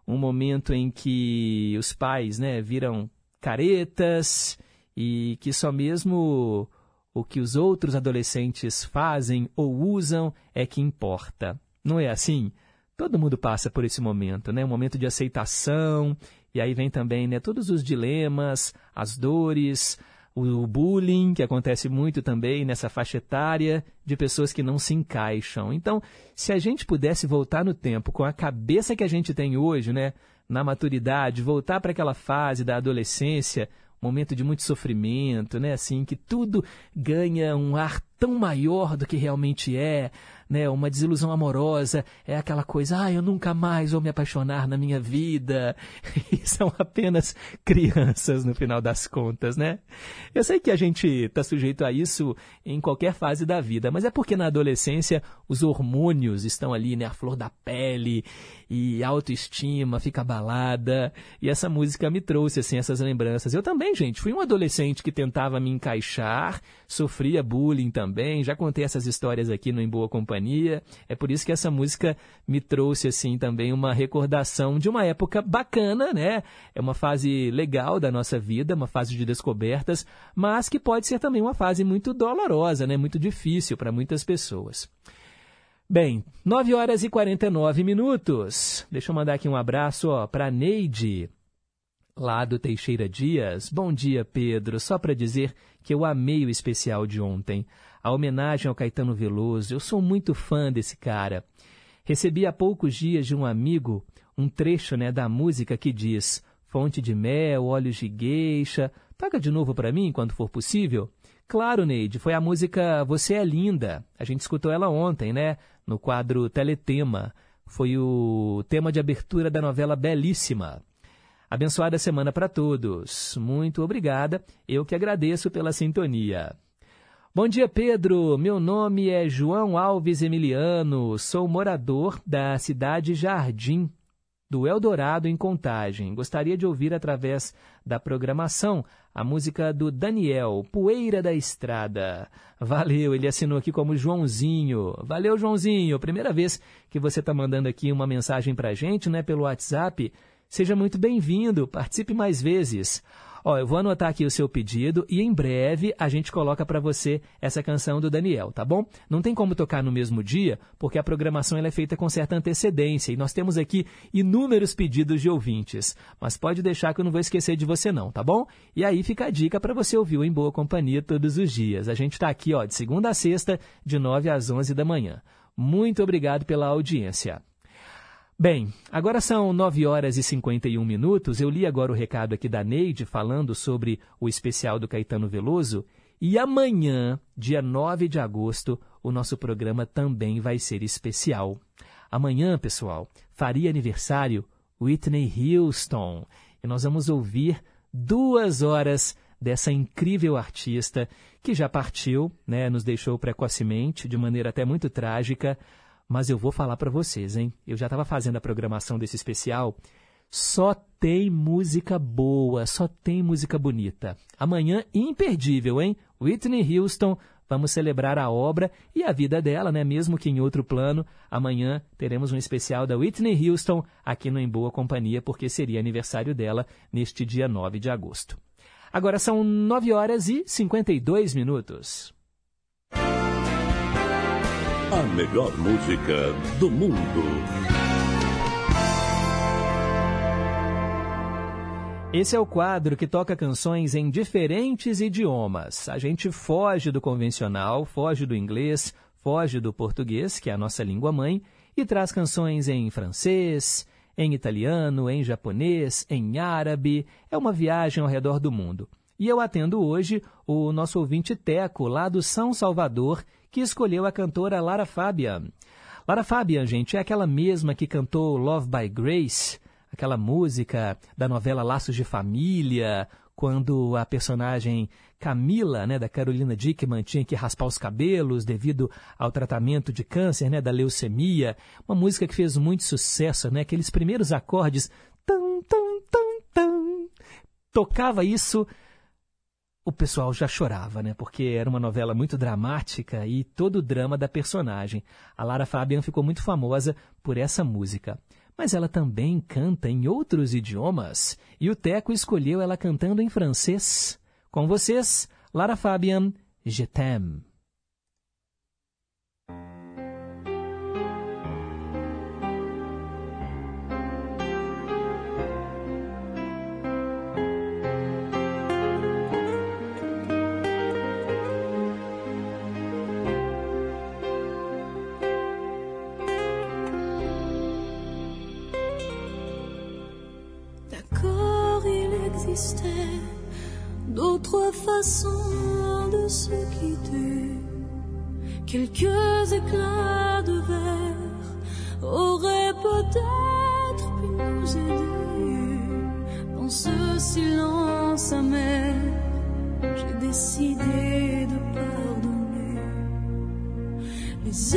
um momento em que os pais, né, viram caretas e que só mesmo o que os outros adolescentes fazem ou usam é que importa. Não é assim? Todo mundo passa por esse momento, né? Um momento de aceitação, e aí vem também, né, todos os dilemas, as dores, o bullying, que acontece muito também nessa faixa etária de pessoas que não se encaixam. Então, se a gente pudesse voltar no tempo com a cabeça que a gente tem hoje, né, na maturidade, voltar para aquela fase da adolescência, momento de muito sofrimento, né? Assim, que tudo ganha um ar tão maior do que realmente é, né? Uma desilusão amorosa é aquela coisa, ah, eu nunca mais vou me apaixonar na minha vida. E são apenas crianças no final das contas, né? Eu sei que a gente está sujeito a isso em qualquer fase da vida, mas é porque na adolescência os hormônios estão ali, né? A flor da pele e a autoestima fica abalada. E essa música me trouxe, assim, essas lembranças. Eu também, gente, fui um adolescente que tentava me encaixar, sofria bullying também. Já contei essas histórias aqui no Em Boa Companhia. É por isso que essa música me trouxe, assim, também uma recordação de uma época bacana, né? É uma fase legal da nossa vida, uma fase de descobertas, mas que pode ser também uma fase muito dolorosa, né? Muito difícil para muitas pessoas. Bem, 9 horas e 49 minutos. Deixa eu mandar aqui um abraço para Neide, lá do Teixeira Dias. Bom dia, Pedro. Só para dizer que eu amei o especial de ontem. A homenagem ao Caetano Veloso. Eu sou muito fã desse cara. Recebi há poucos dias de um amigo um trecho né, da música que diz Fonte de mel, olhos de gueixa. Toca de novo para mim quando for possível. Claro, Neide, foi a música Você é Linda. A gente escutou ela ontem, né? No quadro Teletema. Foi o tema de abertura da novela Belíssima. Abençoada semana para todos. Muito obrigada. Eu que agradeço pela sintonia. Bom dia, Pedro. Meu nome é João Alves Emiliano. Sou morador da cidade Jardim, do Eldorado, em Contagem. Gostaria de ouvir através da programação a música do Daniel, Poeira da Estrada. Valeu, ele assinou aqui como Joãozinho. Valeu, Joãozinho. Primeira vez que você está mandando aqui uma mensagem para gente, né, pelo WhatsApp. Seja muito bem-vindo, participe mais vezes. Ó, eu vou anotar aqui o seu pedido e em breve a gente coloca para você essa canção do Daniel, tá bom? Não tem como tocar no mesmo dia, porque a programação ela é feita com certa antecedência e nós temos aqui inúmeros pedidos de ouvintes. Mas pode deixar que eu não vou esquecer de você não, tá bom? E aí fica a dica para você ouvir o Em Boa Companhia todos os dias. A gente está aqui, ó, de segunda a sexta, de 9 às 11 da manhã. Muito obrigado pela audiência. Bem, agora são 9 horas e 51 minutos. Eu li agora o recado aqui da Neide falando sobre o especial do Caetano Veloso. E amanhã, dia 9 de agosto, o nosso programa também vai ser especial. Amanhã, pessoal, faria aniversário Whitney Houston. E nós vamos ouvir duas horas dessa incrível artista que já partiu, né, nos deixou precocemente, de maneira até muito trágica. Mas eu vou falar para vocês, hein? Eu já estava fazendo a programação desse especial. Só tem música boa, só tem música bonita. Amanhã, imperdível, hein? Whitney Houston, vamos celebrar a obra e a vida dela, né? Mesmo que em outro plano. Amanhã teremos um especial da Whitney Houston aqui no Em Boa Companhia, porque seria aniversário dela neste dia 9 de agosto. Agora são 9 horas e 52 minutos. A melhor música do mundo. Esse é o quadro que toca canções em diferentes idiomas. A gente foge do convencional, foge do inglês, foge do português, que é a nossa língua mãe, e traz canções em francês, em italiano, em japonês, em árabe. É uma viagem ao redor do mundo. E eu atendo hoje o nosso ouvinte Teco, lá do São Salvador, que escolheu a cantora Lara Fabian. Lara Fabian, gente, é aquela mesma que cantou Love by Grace, aquela música da novela Laços de Família, quando a personagem Camila, né, da Carolina Dickman, tinha que raspar os cabelos devido ao tratamento de câncer, né, da leucemia. Uma música que fez muito sucesso, né, aqueles primeiros acordes. Tum, tum, tum, tum. Tocava isso, o pessoal já chorava, né? Porque era uma novela muito dramática e todo o drama da personagem. A Lara Fabian ficou muito famosa por essa música. Mas ela também canta em outros idiomas e o Teco escolheu ela cantando em francês. Com vocês, Lara Fabian, Je t'aime. Façons de se quitter. Quelques éclats de verre auraient peut-être pu nous aider. Dans ce silence amer, j'ai décidé de pardonner les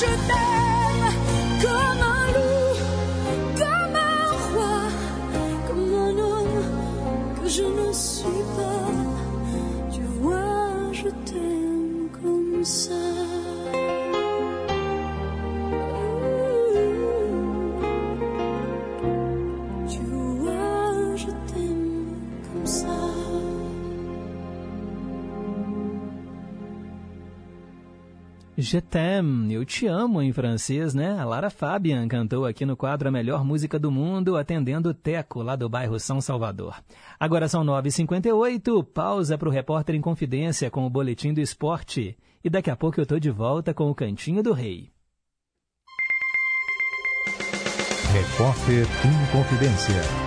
t'aime, Je t'aime, eu te amo em francês, né? A Lara Fabian cantou aqui no quadro A Melhor Música do Mundo, atendendo o Teco, lá do bairro São Salvador. Agora são 9h58, pausa para o Repórter em Confidência com o Boletim do Esporte. E daqui a pouco eu tô de volta com o Cantinho do Rei. Repórter em Confidência.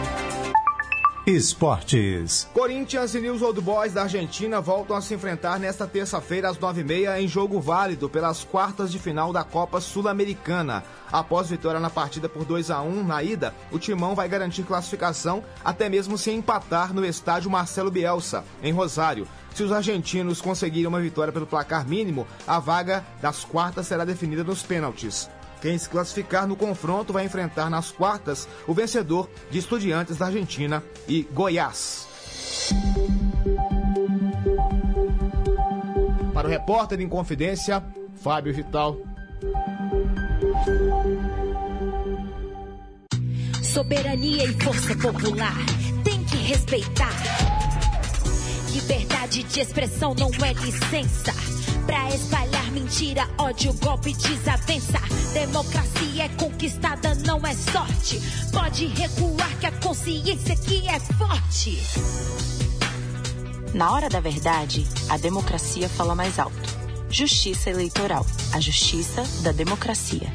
Esportes. Corinthians e News Old Boys da Argentina voltam a se enfrentar nesta terça-feira às 9h30 em jogo válido pelas quartas de final da Copa Sul-Americana. Após vitória na partida por 2 a 1 na ida, o Timão vai garantir classificação até mesmo se empatar no estádio Marcelo Bielsa, em Rosário. Se os argentinos conseguirem uma vitória pelo placar mínimo, a vaga das quartas será definida nos pênaltis. Quem se classificar no confronto vai enfrentar nas quartas o vencedor de Estudiantes da Argentina e Goiás. Para o repórter em Confidência, Fábio Vital. Soberania e força popular tem que respeitar. Liberdade de expressão não é licença. Pra espalhar mentira, ódio, golpe, desavença. Democracia é conquistada, não é sorte. Pode recuar que a consciência aqui é forte. Na hora da verdade, a democracia fala mais alto. Justiça eleitoral. A justiça da democracia.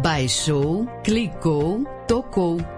Baixou, clicou, tocou.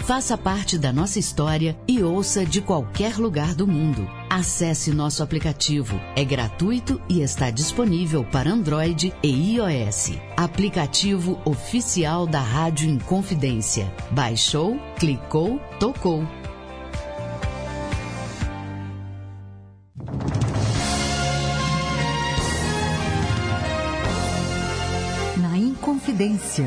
Faça parte da nossa história e ouça de qualquer lugar do mundo. Acesse nosso aplicativo. É gratuito e está disponível para Android e iOS. Aplicativo oficial da Rádio Inconfidência. Baixou, clicou, tocou. Na Inconfidência.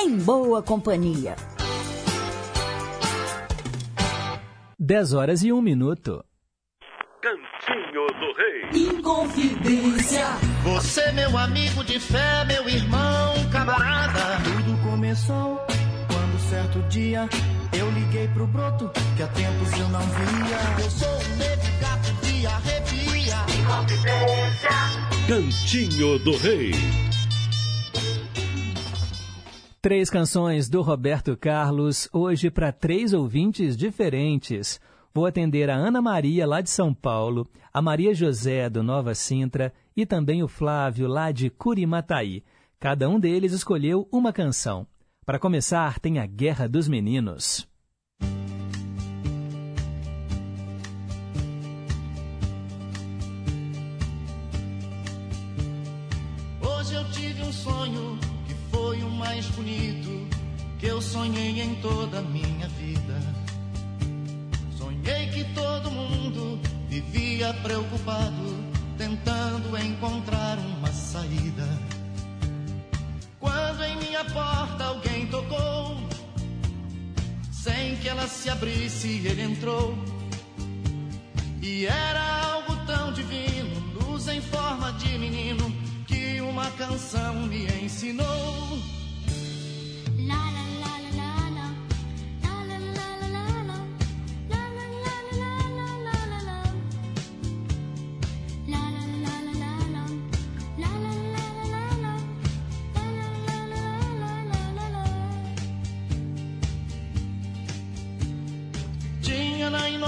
Em Boa Companhia. 10 horas e 1 minuto. Cantinho do Rei. Inconfidência. Você, meu amigo de fé, meu irmão, camarada. Tudo começou quando certo dia eu liguei pro broto que há tempos eu não via. Eu sou um negro gato de arrepia. Inconfidência. Cantinho do Rei. Três canções do Roberto Carlos, hoje para três ouvintes diferentes. Vou atender a Ana Maria, lá de São Paulo, a Maria José, do Nova Sintra, e também o Flávio, lá de Curimataí. Cada um deles escolheu uma canção. Para começar, tem a Guerra dos Meninos. Hoje eu tive um sonho mais bonito que eu sonhei em toda a minha vida. Sonhei que todo mundo vivia preocupado, tentando encontrar uma saída. Quando em minha porta alguém tocou, sem que ela se abrisse, ele entrou. E era algo tão divino, luz em forma de menino, que uma canção me ensinou.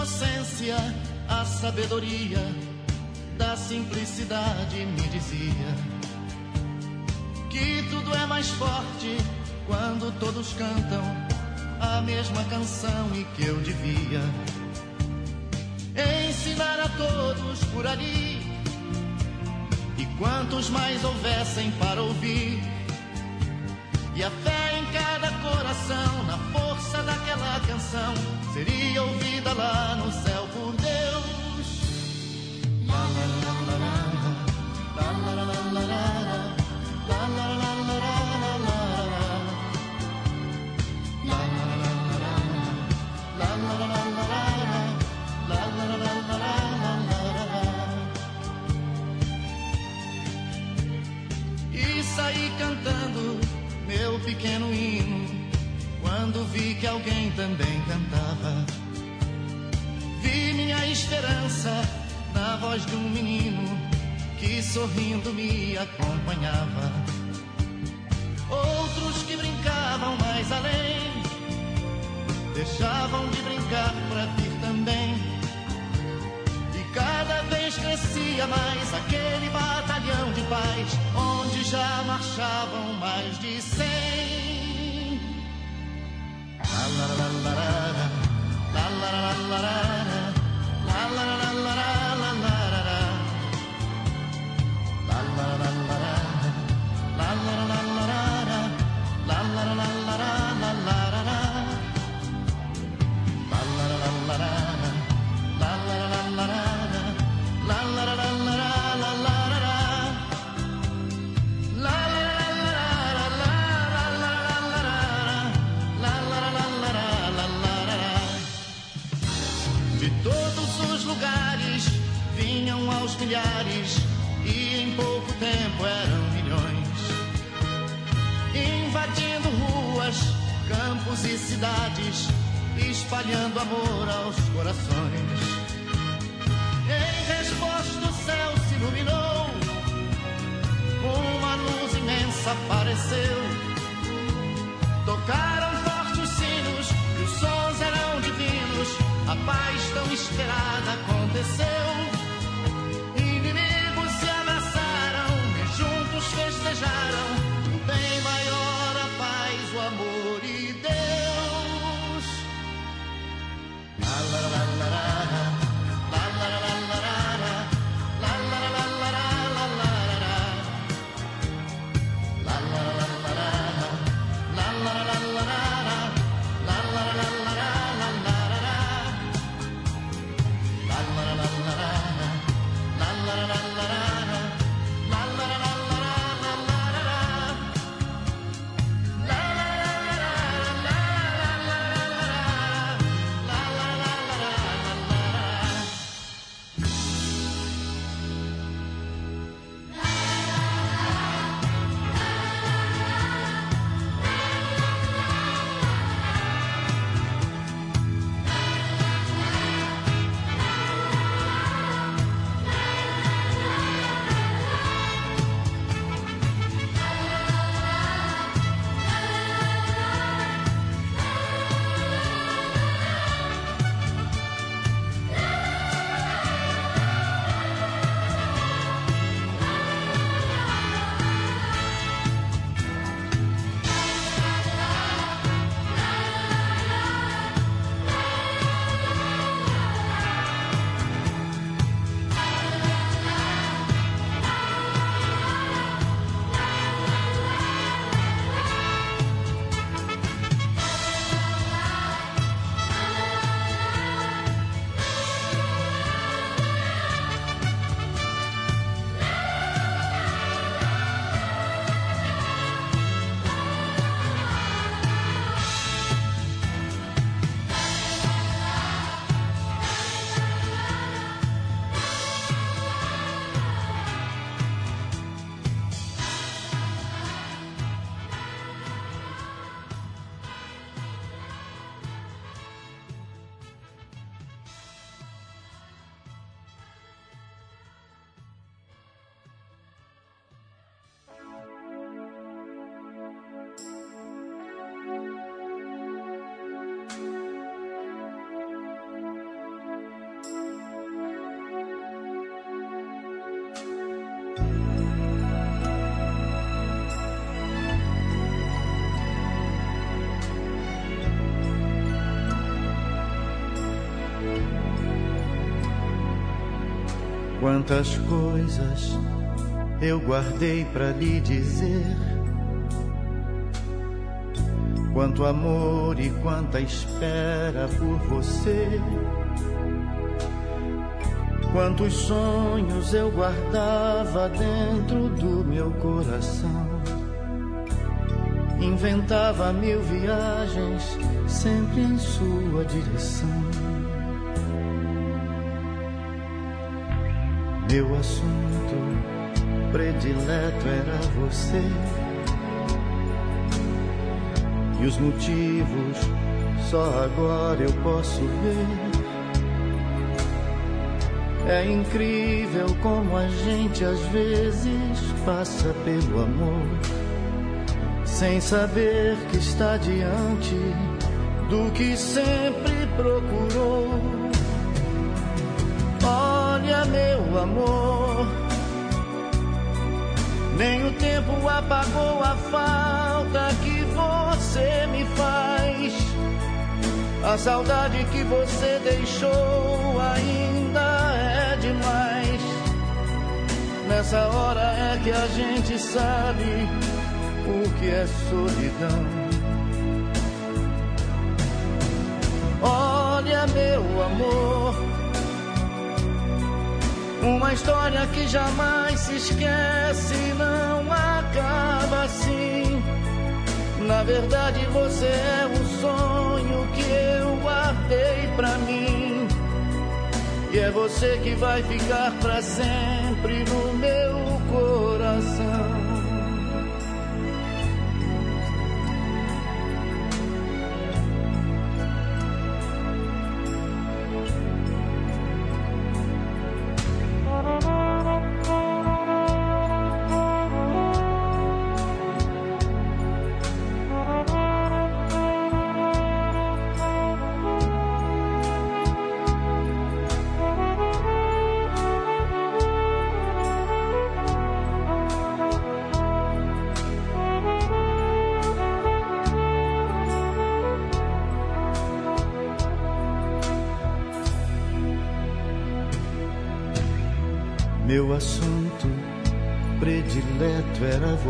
Inocência a sabedoria da simplicidade, me dizia que tudo é mais forte quando todos cantam a mesma canção e que eu devia ensinar a todos por ali. E quantos mais houvessem para ouvir, e a fé em cada coração, na força daquela canção, seria ouvida lá no céu por Deus. Lá, lá, lá, lá, lá, lá, lá, lá, pequeno hino quando vi que alguém também cantava. Vi minha esperança na voz de um menino que sorrindo me acompanhava. Outros que brincavam mais além, deixavam de brincar para vir também. E cada vez crescia mais aquele batalhão de paz, onde já marchavam mais de cem. La la la la la la la la la la la la la la milhares e em pouco tempo eram milhões, invadindo ruas, campos e cidades, espalhando amor aos corações. Em resposta, o céu se iluminou, uma luz imensa apareceu. Tocaram fortes sinos, e os sons eram divinos, a paz tão esperada aconteceu. Quantas coisas eu guardei para lhe dizer. Quanto amor e quanta espera por você. Quantos sonhos eu guardava dentro do meu coração. Inventava mil viagens, sempre em sua direção. Meu assunto predileto era você. E os motivos só agora eu posso ver. É incrível como a gente às vezes passa pelo amor, sem saber que está diante do que sempre procurou. Meu amor, nem o tempo apagou a falta que você me faz. A saudade que você deixou ainda é demais. Nessa hora é que a gente sabe o que é solidão. Olha, meu amor, uma história que jamais se esquece, não acaba assim. Na verdade, você é um sonho que eu guardei pra mim. E é você que vai ficar pra sempre no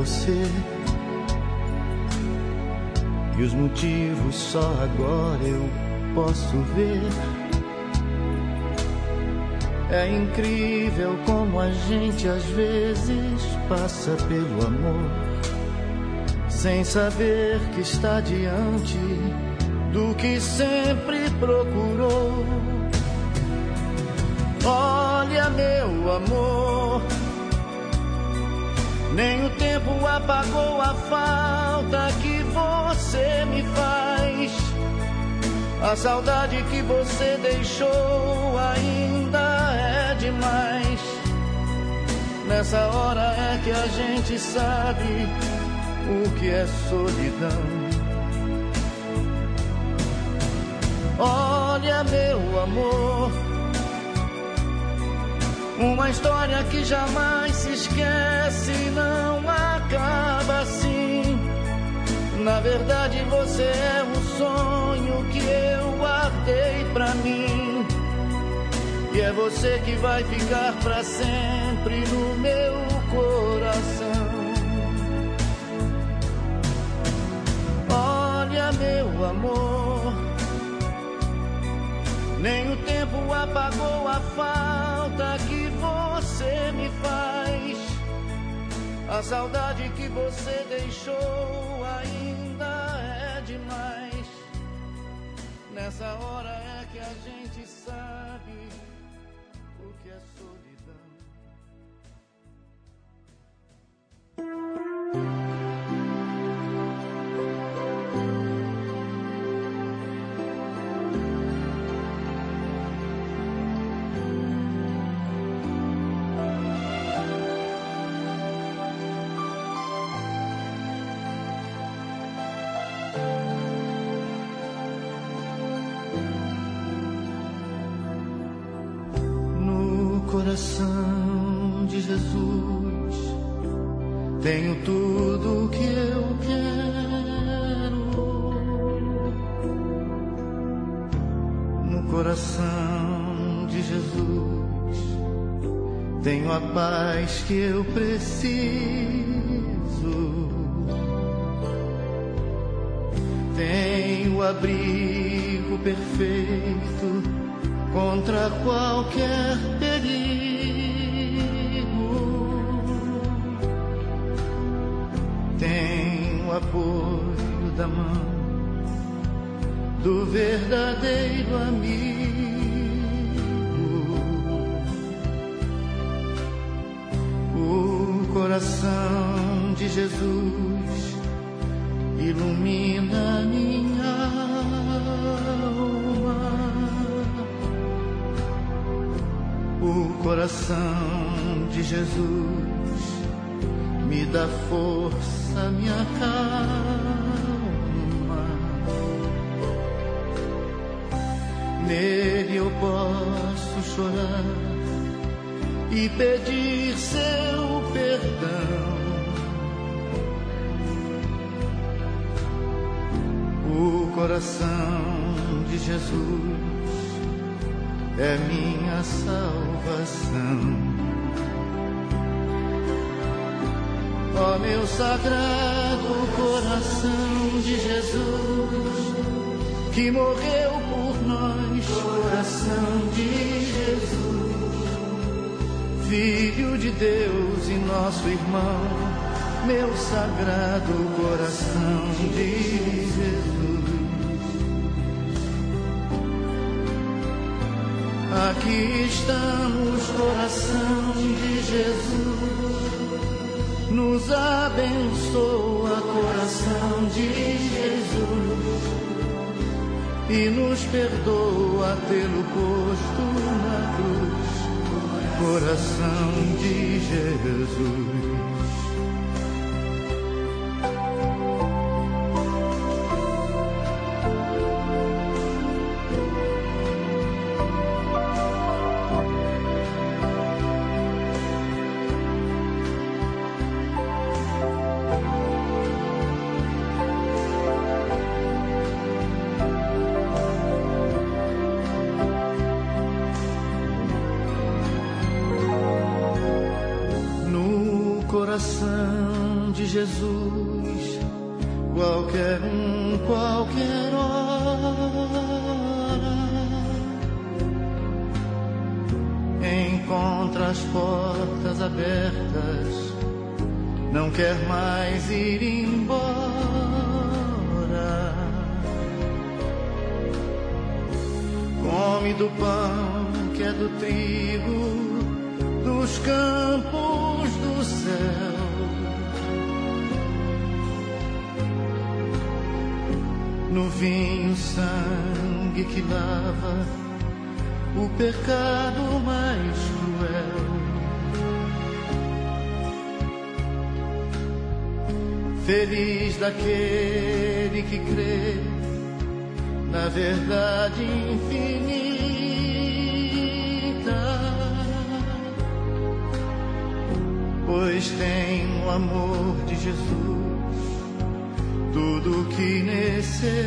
você. E os motivos só agora eu posso ver. É incrível como a gente às vezes passa pelo amor, sem saber que está diante do que sempre procurou. Olha, meu amor, nem o tempo apagou a falta que você me faz. A saudade que você deixou ainda é demais. Nessa hora é que a gente sabe o que é solidão. Olha, meu amor. Uma história que jamais se esquece, não acaba assim. Na verdade, você é um sonho que eu guardei pra mim. E é você que vai ficar pra sempre no meu coração. Olha, meu amor, nem o tempo apagou a falta que você me faz. A saudade que você deixou ainda é demais. Nessa hora é que a gente sabe o que é solidão. Paz que eu preciso. Jesus, qualquer um, qualquer hora, encontra as portas abertas, não quer mais ir embora. Come do pão que é do trigo dos campos do céu. No vinho, sangue que lava o pecado mais cruel. Feliz daquele que crê na verdade infinita pois tem o amor de Jesus, tudo que necessita.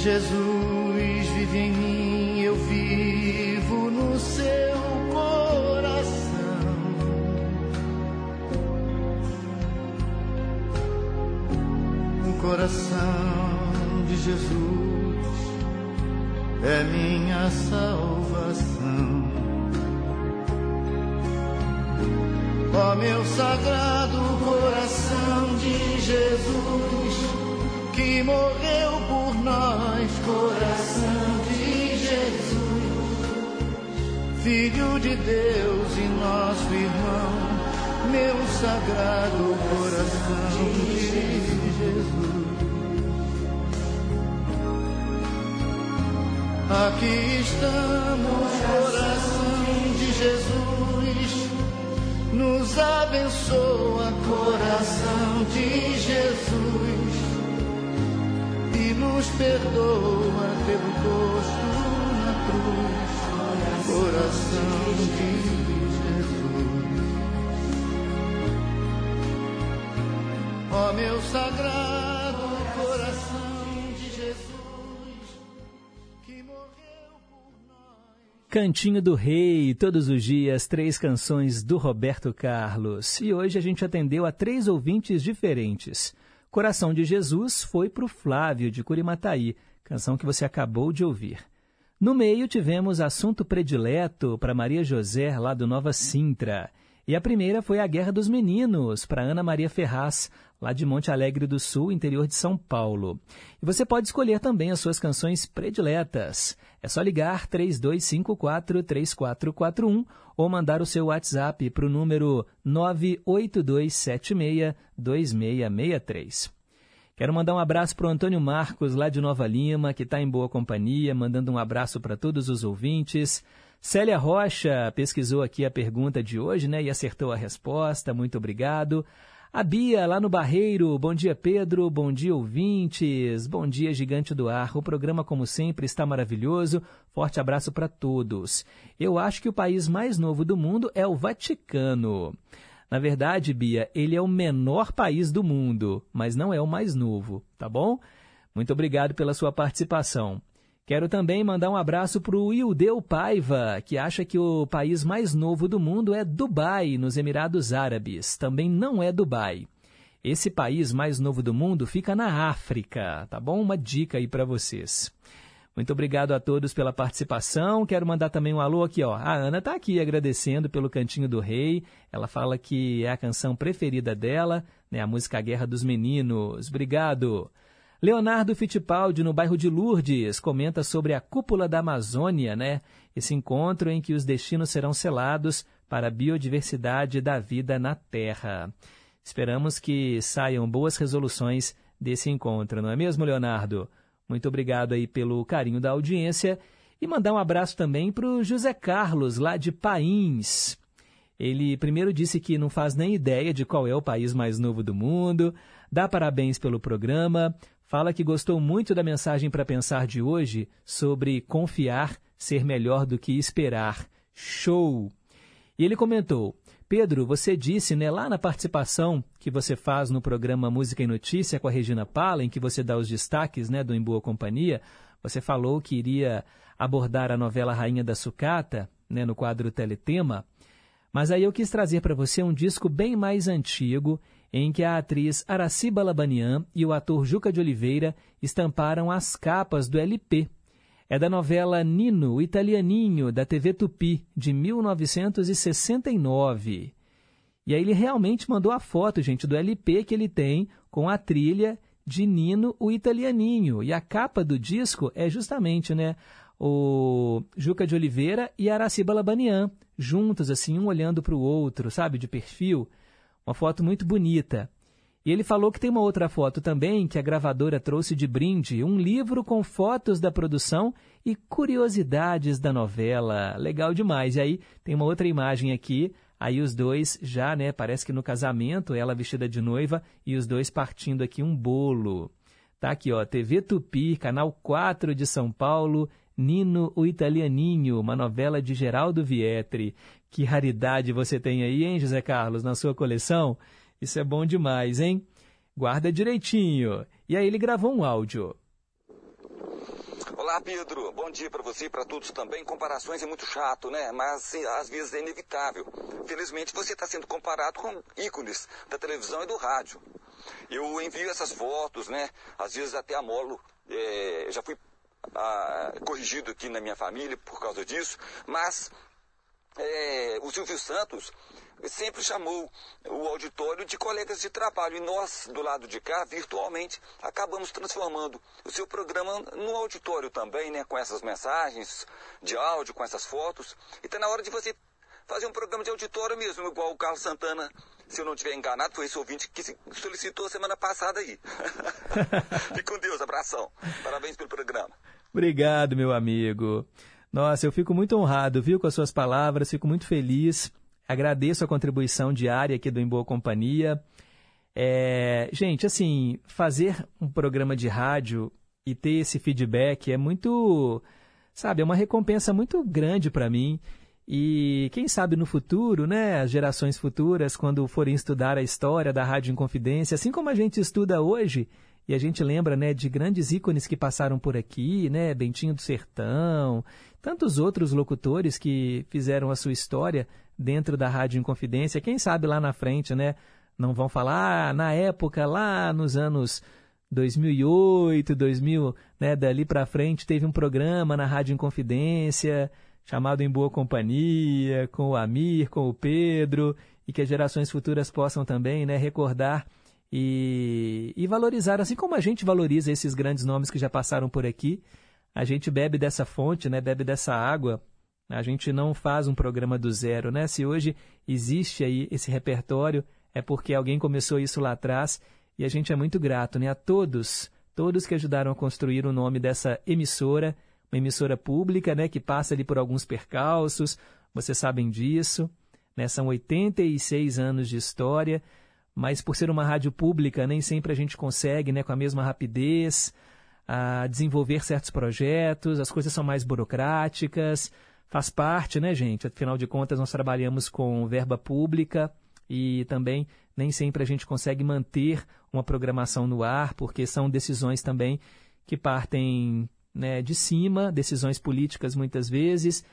Jesus vive em mim, eu vivo no seu coração. O coração de Jesus é minha salvação. Ó meu sagrado coração de Jesus, que morreu por nós, coração de Jesus, Filho de Deus e nosso irmão, meu sagrado coração de Jesus. Aqui estamos, coração de Jesus, nos abençoa, coração de Jesus, e nos perdoa pelo gosto na cruz, coração de Jesus. Ó meu sagrado Cantinho do Rei, todos os dias, três canções do Roberto Carlos. E hoje a gente atendeu a três ouvintes diferentes. Coração de Jesus foi para o Flávio, de Curimataí, canção que você acabou de ouvir. No meio tivemos assunto predileto para Maria José, lá do Nova Sintra. E a primeira foi a Guerra dos Meninos, para Ana Maria Ferraz, lá de Monte Alegre do Sul, interior de São Paulo. E você pode escolher também as suas canções prediletas. É só ligar 3254-3441 ou mandar o seu WhatsApp para o número 982762663. Quero mandar um abraço para o Antônio Marcos, lá de Nova Lima, que está em boa companhia, mandando um abraço para todos os ouvintes. Célia Rocha pesquisou aqui a pergunta de hoje, né, e acertou a resposta. Muito obrigado. A Bia, lá no Barreiro. Bom dia, Pedro. Bom dia, ouvintes. Bom dia, Gigante do Ar. O programa, como sempre, está maravilhoso. Forte abraço para todos. Eu acho que o país mais novo do mundo é o Vaticano. Na verdade, Bia, ele é o menor país do mundo, mas não é o mais novo, tá bom? Muito obrigado pela sua participação. Quero também mandar um abraço para o Ildeu Paiva, que acha que o país mais novo do mundo é Dubai, nos Emirados Árabes. Também não é Dubai. Esse país mais novo do mundo fica na África, tá bom? Uma dica aí para vocês. Muito obrigado a todos pela participação. Quero mandar também um alô aqui, ó. A Ana está aqui agradecendo pelo Cantinho do Rei. Ela fala que é a canção preferida dela, né? A música Guerra dos Meninos. Obrigado. Leonardo Fittipaldi, no bairro de Lourdes, comenta sobre a cúpula da Amazônia, né? Esse encontro em que os destinos serão selados para a biodiversidade da vida na Terra. Esperamos que saiam boas resoluções desse encontro, não é mesmo, Leonardo? Muito obrigado aí pelo carinho da audiência e mandar um abraço também para o José Carlos, lá de Pains. Ele primeiro disse que não faz nem ideia de qual é o país mais novo do mundo, dá parabéns pelo programa, fala que gostou muito da mensagem para pensar de hoje sobre confiar ser melhor do que esperar. Show! E ele comentou: Pedro, você disse né, lá na participação que você faz no programa Música e Notícia com a Regina Pala, em que você dá os destaques né, do Em Boa Companhia, você falou que iria abordar a novela Rainha da Sucata né, no quadro Teletema. Mas aí eu quis trazer para você um disco bem mais antigo, em que a atriz Araciba Labanian e o ator Juca de Oliveira estamparam as capas do LP. É da novela Nino, Italianinho, da TV Tupi, de 1969. E aí ele realmente mandou a foto, gente, do LP que ele tem com a trilha de Nino, o Italianinho. E a capa do disco é justamente, né, o Juca de Oliveira e Araciba Labanian, juntos, assim, um olhando para o outro, sabe, de perfil. Uma foto muito bonita. E ele falou que tem uma outra foto também que a gravadora trouxe de brinde, um livro com fotos da produção e curiosidades da novela. Legal demais. E aí tem uma outra imagem aqui, aí os dois já, né, parece que no casamento, ela vestida de noiva e os dois partindo aqui um bolo. Tá aqui, ó, TV Tupi, canal 4 de São Paulo, Nino o Italianinho, uma novela de Geraldo Vietri. Que raridade você tem aí, hein, José Carlos, na sua coleção? Isso é bom demais, hein? Guarda direitinho. E aí ele gravou um áudio. Olá, Pedro. Bom dia para você e para todos também. Comparações é muito chato, né? Mas às vezes é inevitável. Felizmente você está sendo comparado com ícones da televisão e do rádio. Eu envio essas fotos, né? Às vezes até amolo. É, já fui ah, corrigido aqui na minha família por causa disso, mas é, o Silvio Santos sempre chamou o auditório de colegas de trabalho e nós, do lado de cá, virtualmente, acabamos transformando o seu programa no auditório também, né, com essas mensagens de áudio, com essas fotos. E está na hora de você fazer um programa de auditório mesmo, igual o Carlos Santana, se eu não estiver enganado, foi esse ouvinte que solicitou semana passada aí. Fique com Deus, abração. Parabéns pelo programa. Obrigado, meu amigo. Nossa, eu fico muito honrado, viu, com as suas palavras, fico muito feliz. Agradeço a contribuição diária aqui do Em Boa Companhia. É, gente, assim, fazer um programa de rádio e ter esse feedback é muito, sabe, é uma recompensa muito grande para mim. E quem sabe no futuro, né, as gerações futuras, quando forem estudar a história da Rádio Inconfidência, assim como a gente estuda hoje, E a gente lembra, né, de grandes ícones que passaram por aqui, né, Bentinho do Sertão, tantos outros locutores que fizeram a sua história dentro da Rádio Inconfidência. Quem sabe lá na frente, né, não vão falar, ah, na época, lá nos anos 2008, 2000, né, dali para frente teve um programa na Rádio Inconfidência chamado Em Boa Companhia, com o Amir, com o Pedro, e que as gerações futuras possam também, né, recordar e, e valorizar, assim como a gente valoriza esses grandes nomes que já passaram por aqui, a gente bebe dessa fonte, né, bebe dessa água. A gente não faz um programa do zero, né? Se hoje existe aí esse repertório, é porque alguém começou isso lá atrás e a gente é muito grato, né, a todos, todos que ajudaram a construir o nome dessa emissora, uma emissora pública, né, que passa ali por alguns percalços, vocês sabem disso, né? São 86 anos de história, mas por ser uma rádio pública, nem sempre a gente consegue, né, com a mesma rapidez, a desenvolver certos projetos, as coisas são mais burocráticas, faz parte, né, gente? Afinal de contas, nós trabalhamos com verba pública e também nem sempre a gente consegue manter uma programação no ar, porque são decisões também que partem né, de cima, decisões políticas muitas vezes,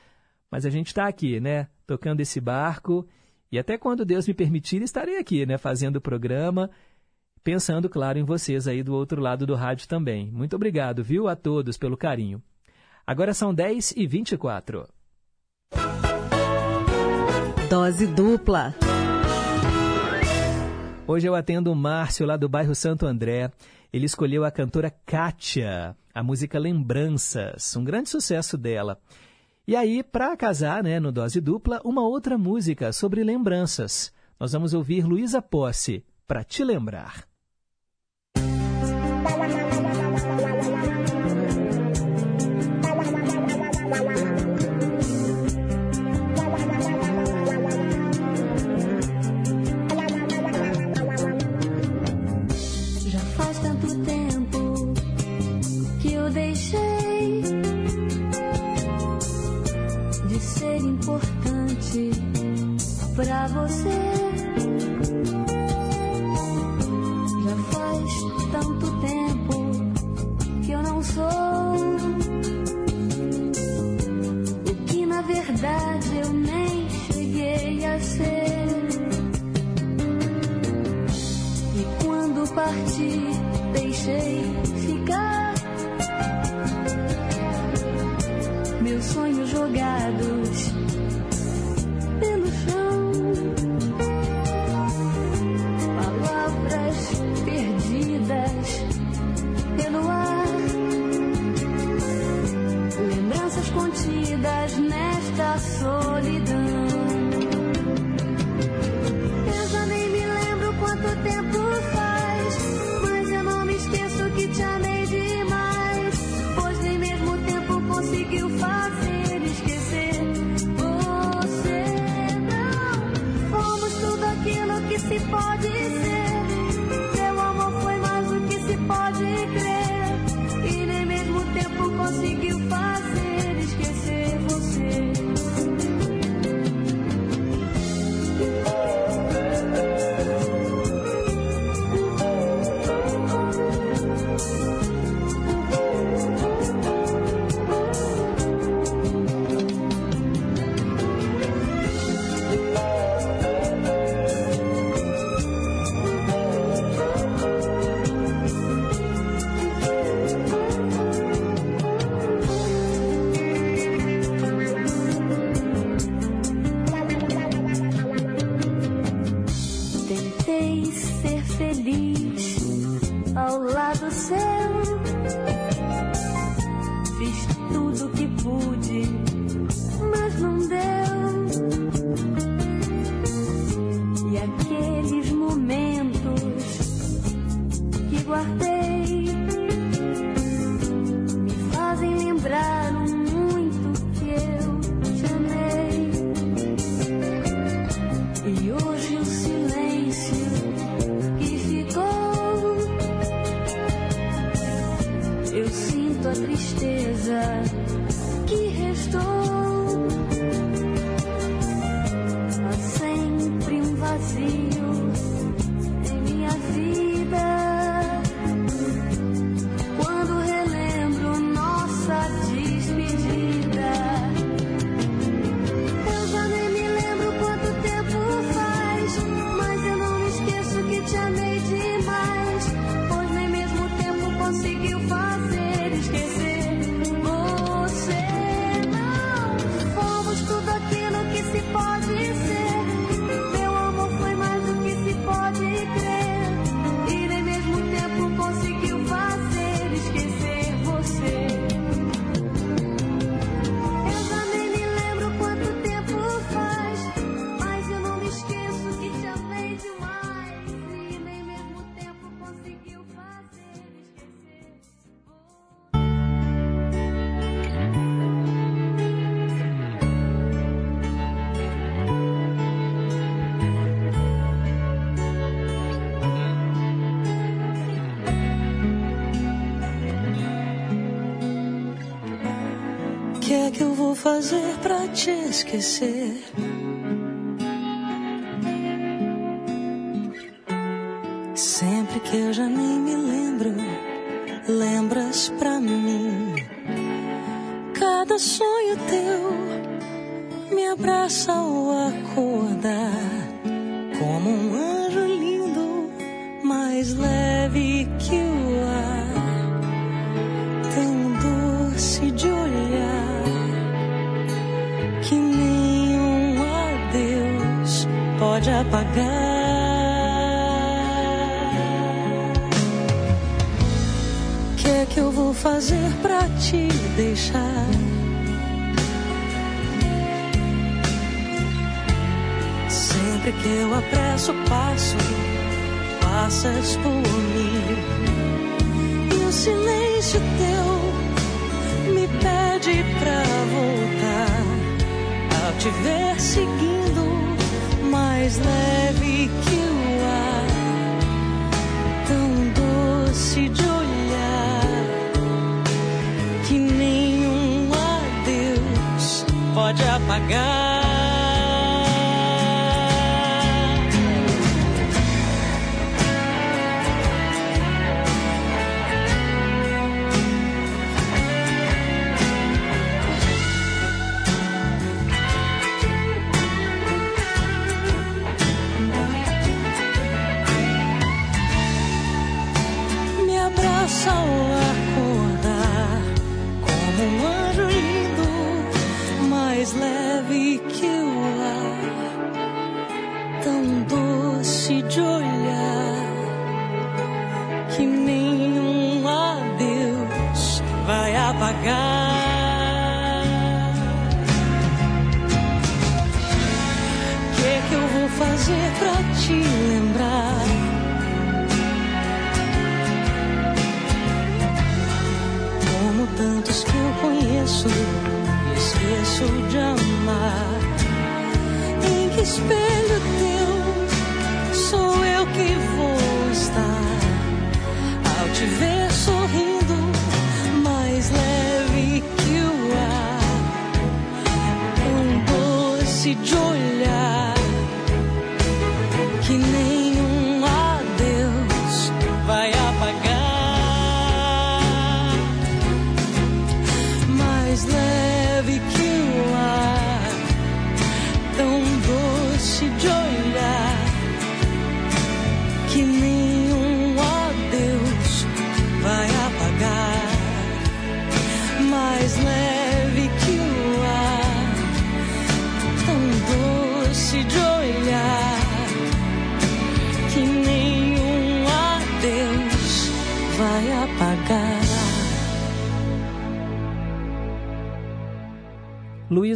mas a gente está aqui, né, tocando esse barco e até quando Deus me permitir, estarei aqui, né, fazendo o programa, pensando, claro, em vocês aí do outro lado do rádio também. Muito obrigado, viu, a todos pelo carinho. Agora são 10 e 24. Dose dupla. Hoje eu atendo o Márcio lá do bairro Santo André. Ele escolheu a cantora Kátia, a música Lembranças, um grande sucesso dela. E aí, para casar, né, no Dose Dupla, uma outra música sobre lembranças. Nós vamos ouvir Luísa Posse, para te lembrar. Importante pra você. Já faz tanto tempo que eu não sou o que na verdade eu nem cheguei a ser. E quando parti, deixei ficar meus sonhos jogados fazer pra te esquecer? Que nenhum adeus pode apagar.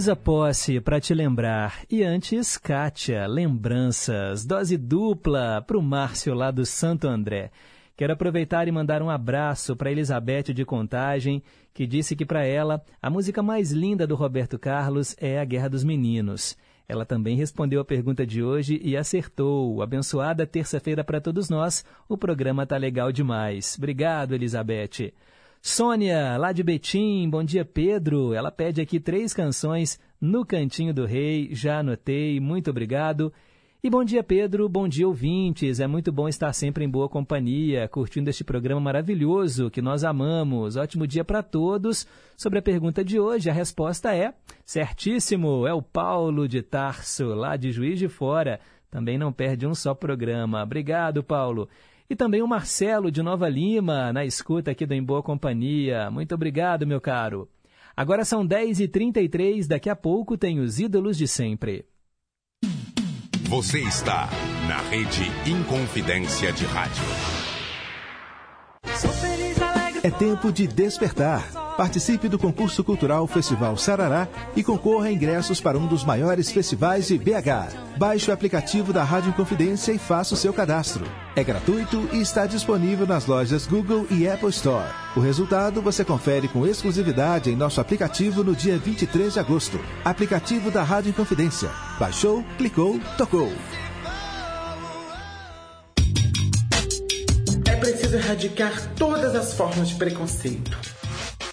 Luísa Posse, para te lembrar. E antes, Kátia, lembranças. Dose dupla para o Márcio lá do Santo André. Quero aproveitar e mandar um abraço para Elizabeth de Contagem, que disse que para ela a música mais linda do Roberto Carlos é A Guerra dos Meninos. Ela também respondeu a pergunta de hoje e acertou. Abençoada terça-feira para todos nós. O programa tá legal demais. Obrigado, Elizabeth. Sônia, lá de Betim, bom dia Pedro. Ela pede aqui três canções no Cantinho do Rei, já anotei, muito obrigado. E bom dia Pedro, bom dia ouvintes, é muito bom estar sempre em boa companhia, curtindo este programa maravilhoso que nós amamos. Ótimo dia para todos. Sobre a pergunta de hoje, a resposta é certíssimo, é o Paulo de Tarso, lá de Juiz de Fora. Também não perde um só programa. Obrigado, Paulo. E também o Marcelo de Nova Lima, na escuta aqui do Em Boa Companhia. Muito obrigado, meu caro. Agora são 10h33, daqui a pouco tem os ídolos de sempre. Você está na rede Inconfidência de Rádio. É tempo de despertar. Participe do concurso cultural Festival Sarará e concorra a ingressos para um dos maiores festivais de BH. Baixe o aplicativo da Rádio Inconfidência e faça o seu cadastro. É gratuito e está disponível nas lojas Google e Apple Store. O resultado você confere com exclusividade em nosso aplicativo no dia 23 de agosto. Aplicativo da Rádio Inconfidência. Baixou, clicou, tocou. É preciso erradicar todas as formas de preconceito.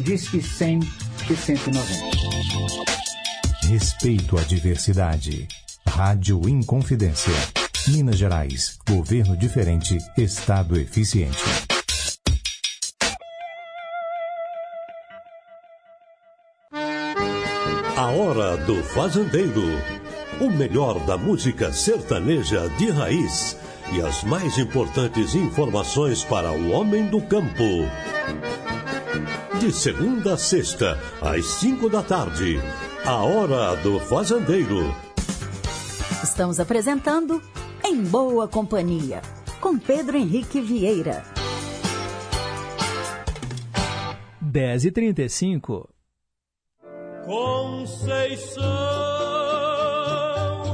Disque 100 e 190. Respeito à diversidade. Rádio Inconfidência. Minas Gerais. Governo diferente. Estado eficiente. A Hora do Fazendeiro. O melhor da música sertaneja de raiz e as mais importantes informações para o homem do campo. De segunda a sexta, às cinco da tarde. A Hora do Fazendeiro. Estamos apresentando Em Boa Companhia, com Pedro Henrique Vieira. 10 e 35 Conceição,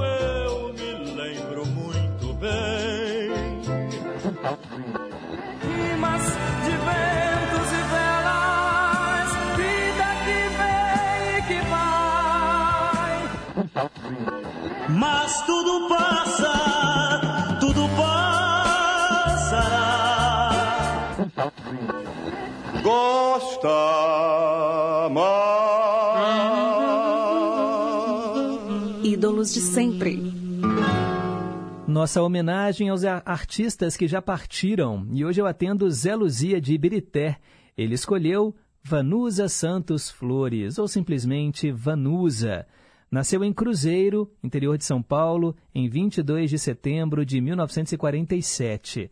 eu me lembro muito bem. Mas tudo passa, tudo passará. Gosta Ídolos de sempre. Nossa homenagem aos artistas que já partiram. E hoje eu atendo Zé Luzia de Ibirité. Ele escolheu Vanusa Santos Flores, ou simplesmente Vanusa. Nasceu em Cruzeiro, interior de São Paulo, em 22 de setembro de 1947.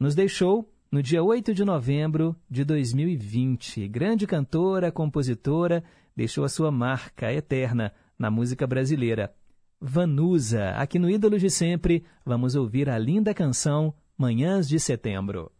Nos deixou no dia 8 de novembro de 2020. Grande cantora, compositora, deixou a sua marca eterna na música brasileira. Vanusa, aqui no Ídolos de Sempre, vamos ouvir a linda canção Manhãs de Setembro.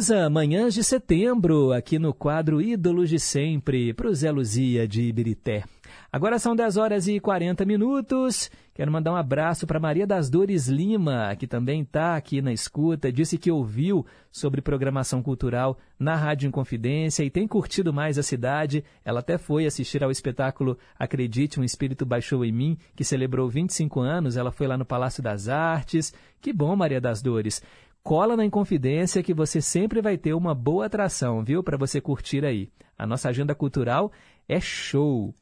Vanusa, manhãs de setembro, aqui no quadro Ídolos de Sempre, para o Zé Luzia de Ibirité. Agora são 10 horas e 40 minutos. Quero mandar um abraço para Maria das Dores Lima, que também está aqui na escuta. Disse que ouviu sobre programação cultural na Rádio Inconfidência e tem curtido mais a cidade. Ela até foi assistir ao espetáculo Acredite, um Espírito Baixou em Mim, que celebrou 25 anos. Ela foi lá no Palácio das Artes. Que bom, Maria das Dores. Cola na Inconfidência que você sempre vai ter uma boa atração, viu? Para você curtir aí. A nossa agenda cultural é show.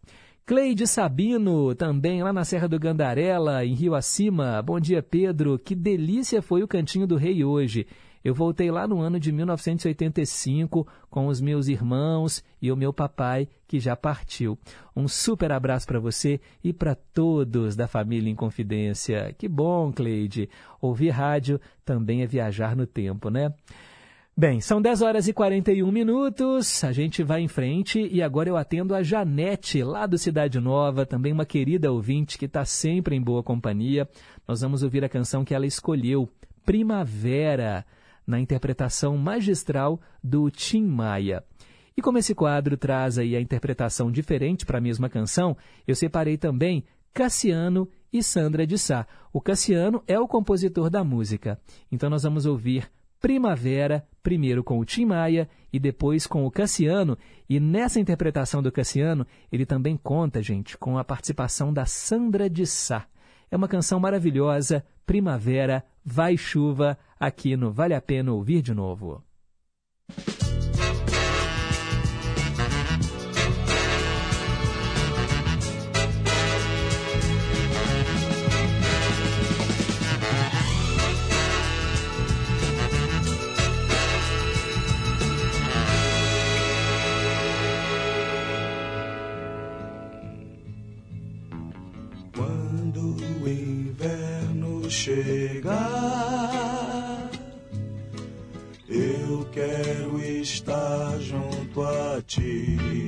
Cleide Sabino, também lá na Serra do Gandarela, em Rio Acima. Bom dia, Pedro. Que delícia foi o Cantinho do Rei hoje. Eu voltei lá no ano de 1985 com os meus irmãos e o meu papai, que já partiu. Um super abraço para você e para todos da família em Confidência. Que bom, Cleide. Ouvir rádio também é viajar no tempo, né? Bem, são 10 horas e 41 minutos, a gente vai em frente e agora eu atendo a Janete, lá do Cidade Nova, também uma querida ouvinte que está sempre em boa companhia. Nós vamos ouvir a canção que ela escolheu, Primavera, na interpretação magistral do Tim Maia. E como esse quadro traz aí a interpretação diferente para a mesma canção, eu separei também Cassiano e Sandra de Sá. O Cassiano é o compositor da música. Então nós vamos ouvir Primavera, primeiro com o Tim Maia e depois com o Cassiano. E nessa interpretação do Cassiano, ele também conta, gente, com a participação da Sandra de Sá. É uma canção maravilhosa, Primavera, Vai Chuva, aqui no Vale a Pena Ouvir de Novo. Chegar, eu quero estar junto a ti.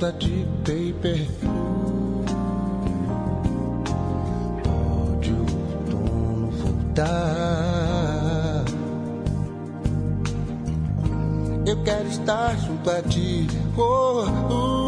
Plastic paper. Pode o outono voltar. Eu quero estar junto a ti. Oh, uh,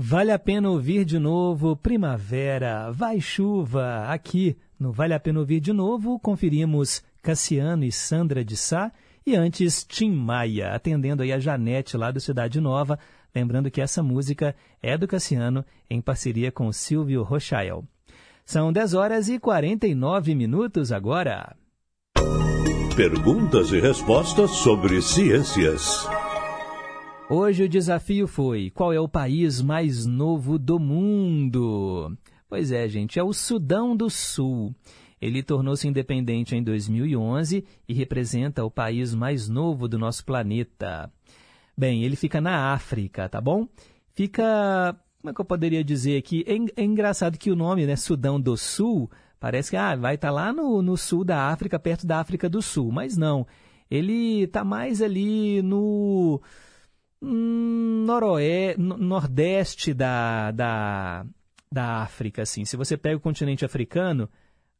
Vale a pena ouvir de novo Primavera, Vai Chuva. Aqui no Vale a pena ouvir de novo, conferimos Cassiano e Sandra de Sá e antes Tim Maia, atendendo aí a Janete lá do Cidade Nova. Lembrando que essa música é do Cassiano em parceria com Silvio Rochael. São 10 horas e 49 minutos agora. Perguntas e respostas sobre ciências. Hoje o desafio foi: qual é o país mais novo do mundo? Pois é, gente, é o Sudão do Sul. Ele tornou-se independente em 2011 e representa o país mais novo do nosso planeta. Bem, ele fica na África, tá bom? Fica, como é que eu poderia dizer aqui? É, é engraçado que o nome, né, Sudão do Sul, parece que ah, vai estar lá no, no sul da África, perto da África do Sul, mas não. Ele está mais ali no noroé, no- nordeste da, da, da África, assim. Se você pega o continente africano,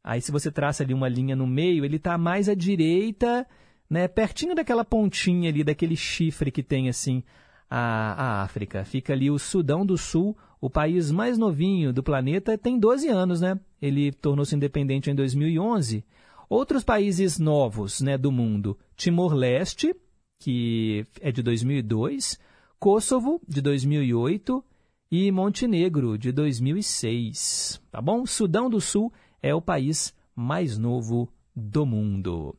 aí se você traça ali uma linha no meio, ele está mais à direita, né, pertinho daquela pontinha ali, daquele chifre que tem, assim, a, a África. Fica ali o Sudão do Sul, o país mais novinho do planeta, tem 12 anos, né? Ele tornou-se independente em 2011. Outros países novos, né, do mundo, Timor-Leste, que é de 2002, Kosovo, de 2008 e Montenegro, de 2006. Tá bom? Sudão do Sul é o país mais novo do mundo.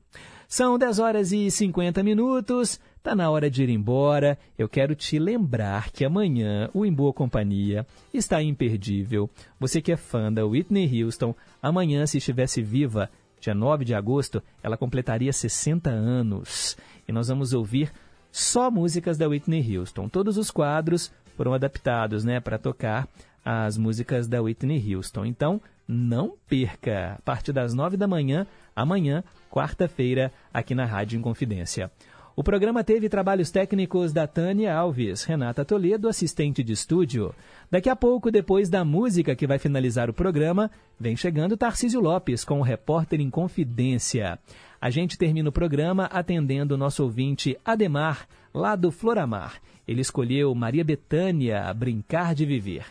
São 10 horas e 50 minutos, tá na hora de ir embora. Eu quero te lembrar que amanhã o Em Boa Companhia está imperdível. Você que é fã da Whitney Houston, amanhã, se estivesse viva, dia 9 de agosto, ela completaria 60 anos. E nós vamos ouvir só músicas da Whitney Houston. Todos os quadros foram adaptados né, para tocar as músicas da Whitney Houston. Então, Não perca! A partir das nove da manhã, amanhã, quarta-feira, aqui na Rádio Inconfidência. O programa teve trabalhos técnicos da Tânia Alves, Renata Toledo, assistente de estúdio. Daqui a pouco, depois da música que vai finalizar o programa, vem chegando Tarcísio Lopes com o Repórter em Confidência. A gente termina o programa atendendo o nosso ouvinte Ademar, lá do Floramar. Ele escolheu Maria Betânia, Brincar de Viver.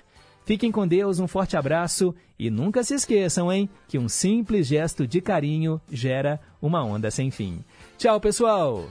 Fiquem com Deus, um forte abraço e nunca se esqueçam, hein, que um simples gesto de carinho gera uma onda sem fim. Tchau, pessoal!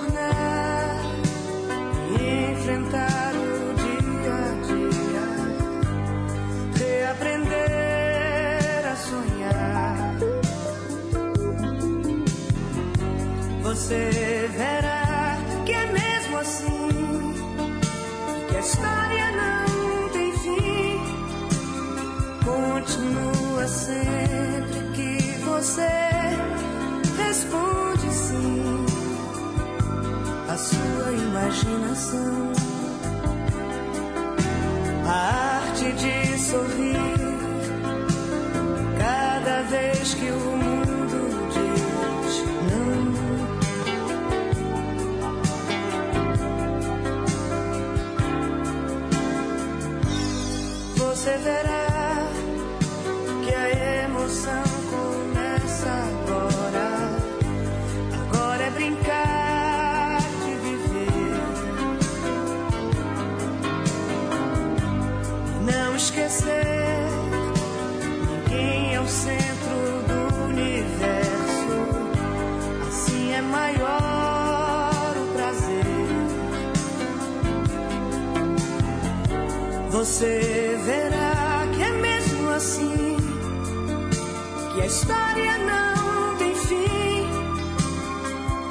Pra retornar e enfrentar o dia a dia, reaprender a sonhar. Você verá que é mesmo assim, que a história não tem fim. Continua sempre que você responde sim sua imaginação. A arte de sorrir cada vez que o mundo diz não. Você verá Você verá que é mesmo assim que a história não tem fim.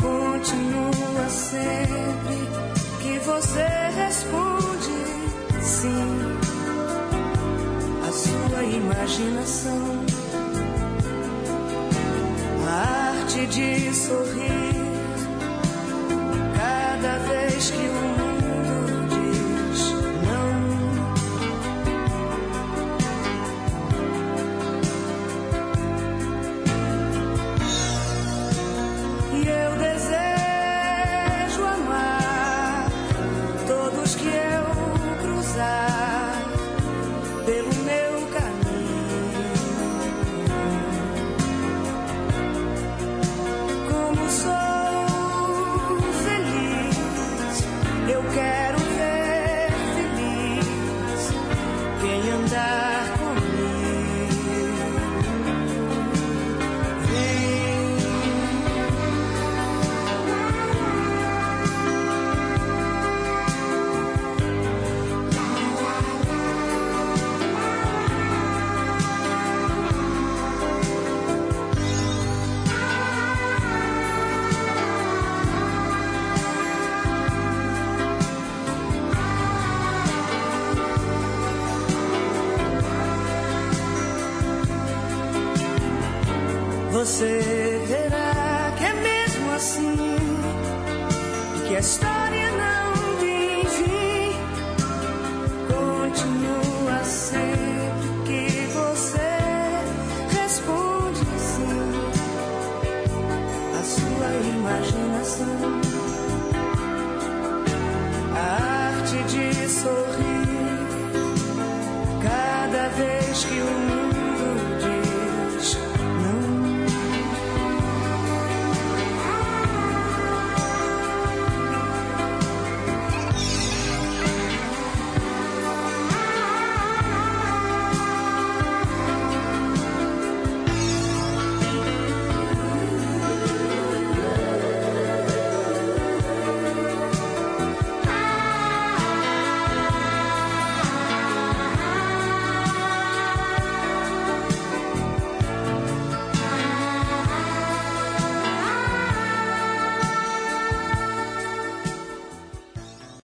Continua sempre que você responde sim à sua imaginação. A arte de sorrir cada vez que o